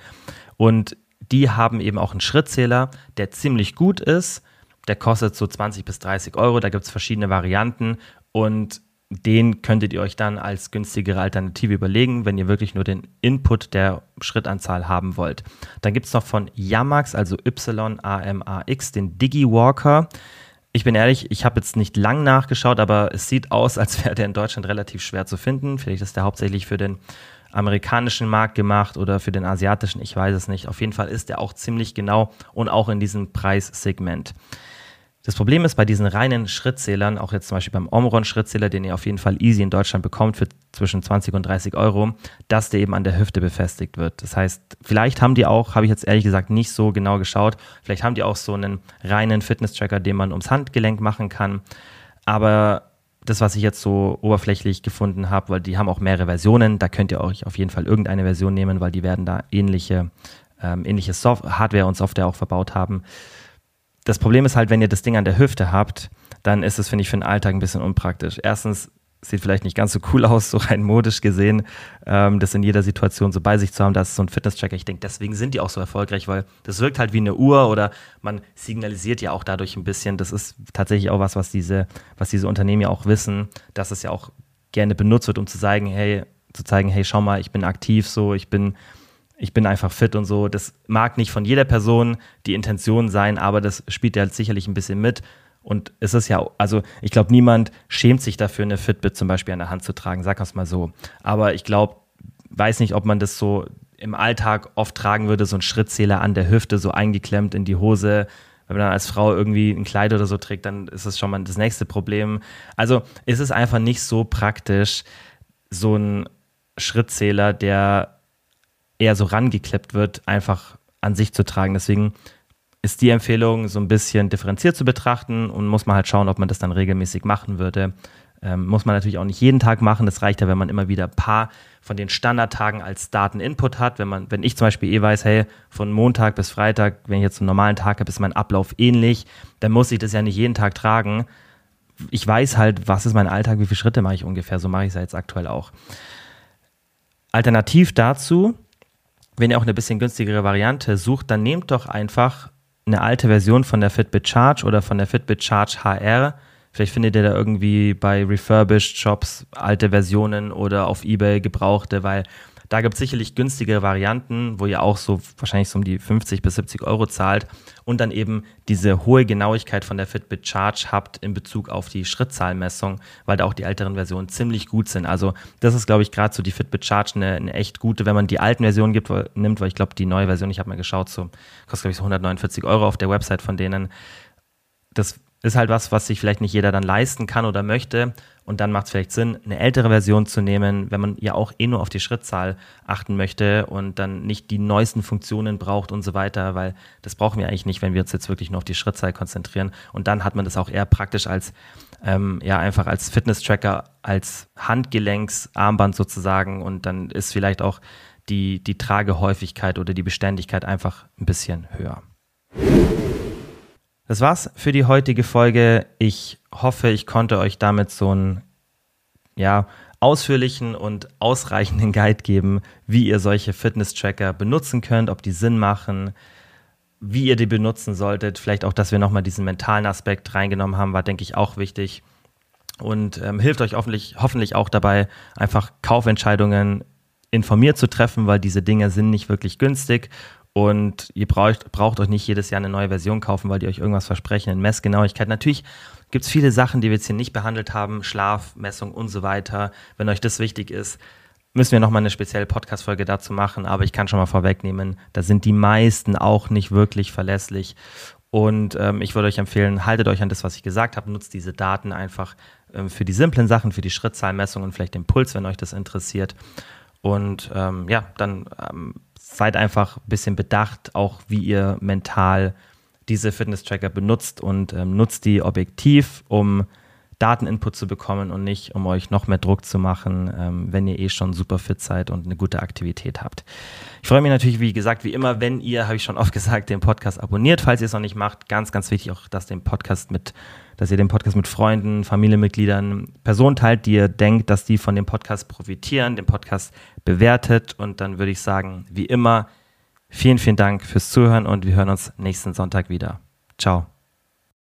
Und die haben eben auch einen Schrittzähler, der ziemlich gut ist. Der kostet so 20 bis 30 Euro, da gibt es verschiedene Varianten und den könntet ihr euch dann als günstigere Alternative überlegen, wenn ihr wirklich nur den Input der Schrittanzahl haben wollt. Dann gibt es noch von Yamax, also Y-A-M-A-X, den DigiWalker. Ich bin ehrlich, ich habe jetzt nicht lang nachgeschaut, aber es sieht aus, als wäre der in Deutschland relativ schwer zu finden. Vielleicht ist der hauptsächlich für den amerikanischen Markt gemacht oder für den asiatischen, ich weiß es nicht. Auf jeden Fall ist der auch ziemlich genau und auch in diesem Preissegment. Das Problem ist bei diesen reinen Schrittzählern, auch jetzt zum Beispiel beim Omron-Schrittzähler, den ihr auf jeden Fall easy in Deutschland bekommt für zwischen 20 und 30 Euro, dass der eben an der Hüfte befestigt wird. Das heißt, vielleicht haben die auch, habe ich jetzt ehrlich gesagt nicht so genau geschaut, vielleicht haben die auch so einen reinen Fitness-Tracker, den man ums Handgelenk machen kann. Aber das, was ich jetzt so oberflächlich gefunden habe, weil die haben auch mehrere Versionen, da könnt ihr euch auf jeden Fall irgendeine Version nehmen, weil die werden da ähnliche, ähm, ähnliche Soft Hardware und Software auch verbaut haben. Das Problem ist halt, wenn ihr das Ding an der Hüfte habt, dann ist es, finde ich, für den Alltag ein bisschen unpraktisch. Erstens sieht vielleicht nicht ganz so cool aus, so rein modisch gesehen, ähm, das in jeder Situation so bei sich zu haben. Das ist so ein Fitness-Tracker. Ich denke, deswegen sind die auch so erfolgreich, weil das wirkt halt wie eine Uhr oder man signalisiert ja auch dadurch ein bisschen. Das ist tatsächlich auch was, was diese, was diese Unternehmen ja auch wissen, dass es ja auch gerne benutzt wird, um zu zeigen, hey, zu zeigen, hey, schau mal, ich bin aktiv, so, ich bin ich bin einfach fit und so. Das mag nicht von jeder Person die Intention sein, aber das spielt ja sicherlich ein bisschen mit. Und es ist ja, also ich glaube, niemand schämt sich dafür, eine Fitbit zum Beispiel an der Hand zu tragen, sag es mal so. Aber ich glaube, weiß nicht, ob man das so im Alltag oft tragen würde, so ein Schrittzähler an der Hüfte, so eingeklemmt in die Hose. Wenn man dann als Frau irgendwie ein Kleid oder so trägt, dann ist das schon mal das nächste Problem. Also ist es einfach nicht so praktisch, so ein Schrittzähler, der eher so rangeklebt wird, einfach an sich zu tragen. Deswegen ist die Empfehlung, so ein bisschen differenziert zu betrachten und muss man halt schauen, ob man das dann regelmäßig machen würde. Ähm, muss man natürlich auch nicht jeden Tag machen. Das reicht ja, wenn man immer wieder ein paar von den Standardtagen als Dateninput hat. Wenn man, wenn ich zum Beispiel eh weiß, hey, von Montag bis Freitag, wenn ich jetzt einen normalen Tag habe, ist mein Ablauf ähnlich, dann muss ich das ja nicht jeden Tag tragen. Ich weiß halt, was ist mein Alltag, wie viele Schritte mache ich ungefähr. So mache ich es ja jetzt aktuell auch. Alternativ dazu wenn ihr auch eine bisschen günstigere Variante sucht, dann nehmt doch einfach eine alte Version von der Fitbit Charge oder von der Fitbit Charge HR. Vielleicht findet ihr da irgendwie bei Refurbished Shops alte Versionen oder auf eBay gebrauchte, weil da gibt es sicherlich günstigere Varianten, wo ihr auch so wahrscheinlich so um die 50 bis 70 Euro zahlt und dann eben diese hohe Genauigkeit von der Fitbit Charge habt in Bezug auf die Schrittzahlmessung, weil da auch die älteren Versionen ziemlich gut sind. Also das ist, glaube ich, gerade so die Fitbit Charge eine, eine, echt gute, wenn man die alten Versionen gibt, nimmt, weil ich glaube, die neue Version, ich habe mal geschaut, so kostet, glaube ich, so 149 Euro auf der Website von denen. Das ist halt was, was sich vielleicht nicht jeder dann leisten kann oder möchte. Und dann macht es vielleicht Sinn, eine ältere Version zu nehmen, wenn man ja auch eh nur auf die Schrittzahl achten möchte und dann nicht die neuesten Funktionen braucht und so weiter, weil das brauchen wir eigentlich nicht, wenn wir uns jetzt wirklich nur auf die Schrittzahl konzentrieren. Und dann hat man das auch eher praktisch als, ähm, ja, einfach als Fitness-Tracker, als Handgelenksarmband sozusagen. Und dann ist vielleicht auch die, die Tragehäufigkeit oder die Beständigkeit einfach ein bisschen höher. Das war's für die heutige Folge. Ich hoffe, ich konnte euch damit so einen ja, ausführlichen und ausreichenden Guide geben, wie ihr solche Fitness-Tracker benutzen könnt, ob die Sinn machen, wie ihr die benutzen solltet. Vielleicht auch, dass wir nochmal diesen mentalen Aspekt reingenommen haben, war, denke ich, auch wichtig. Und ähm, hilft euch hoffentlich, hoffentlich auch dabei, einfach Kaufentscheidungen informiert zu treffen, weil diese Dinge sind nicht wirklich günstig und ihr braucht, braucht euch nicht jedes Jahr eine neue Version kaufen, weil die euch irgendwas versprechen in Messgenauigkeit. Natürlich gibt es viele Sachen, die wir jetzt hier nicht behandelt haben, Schlafmessung und so weiter. Wenn euch das wichtig ist, müssen wir nochmal eine spezielle Podcast-Folge dazu machen, aber ich kann schon mal vorwegnehmen, da sind die meisten auch nicht wirklich verlässlich. Und ähm, ich würde euch empfehlen, haltet euch an das, was ich gesagt habe, nutzt diese Daten einfach ähm, für die simplen Sachen, für die Schrittzahlmessung und vielleicht den Puls, wenn euch das interessiert. Und ähm, ja, dann ähm, seid einfach ein bisschen bedacht, auch wie ihr mental diese Fitness-Tracker benutzt und ähm, nutzt die objektiv, um Dateninput zu bekommen und nicht, um euch noch mehr Druck zu machen, ähm, wenn ihr eh schon super fit seid und eine gute Aktivität habt. Ich freue mich natürlich, wie gesagt, wie immer, wenn ihr, habe ich schon oft gesagt, den Podcast abonniert, falls ihr es noch nicht macht. Ganz, ganz wichtig auch, dass den Podcast mit, dass ihr den Podcast mit Freunden, Familienmitgliedern, Personen teilt, die ihr denkt, dass die von dem Podcast profitieren, den Podcast bewertet. Und dann würde ich sagen, wie immer, vielen, vielen Dank fürs Zuhören und wir hören uns nächsten Sonntag wieder. Ciao.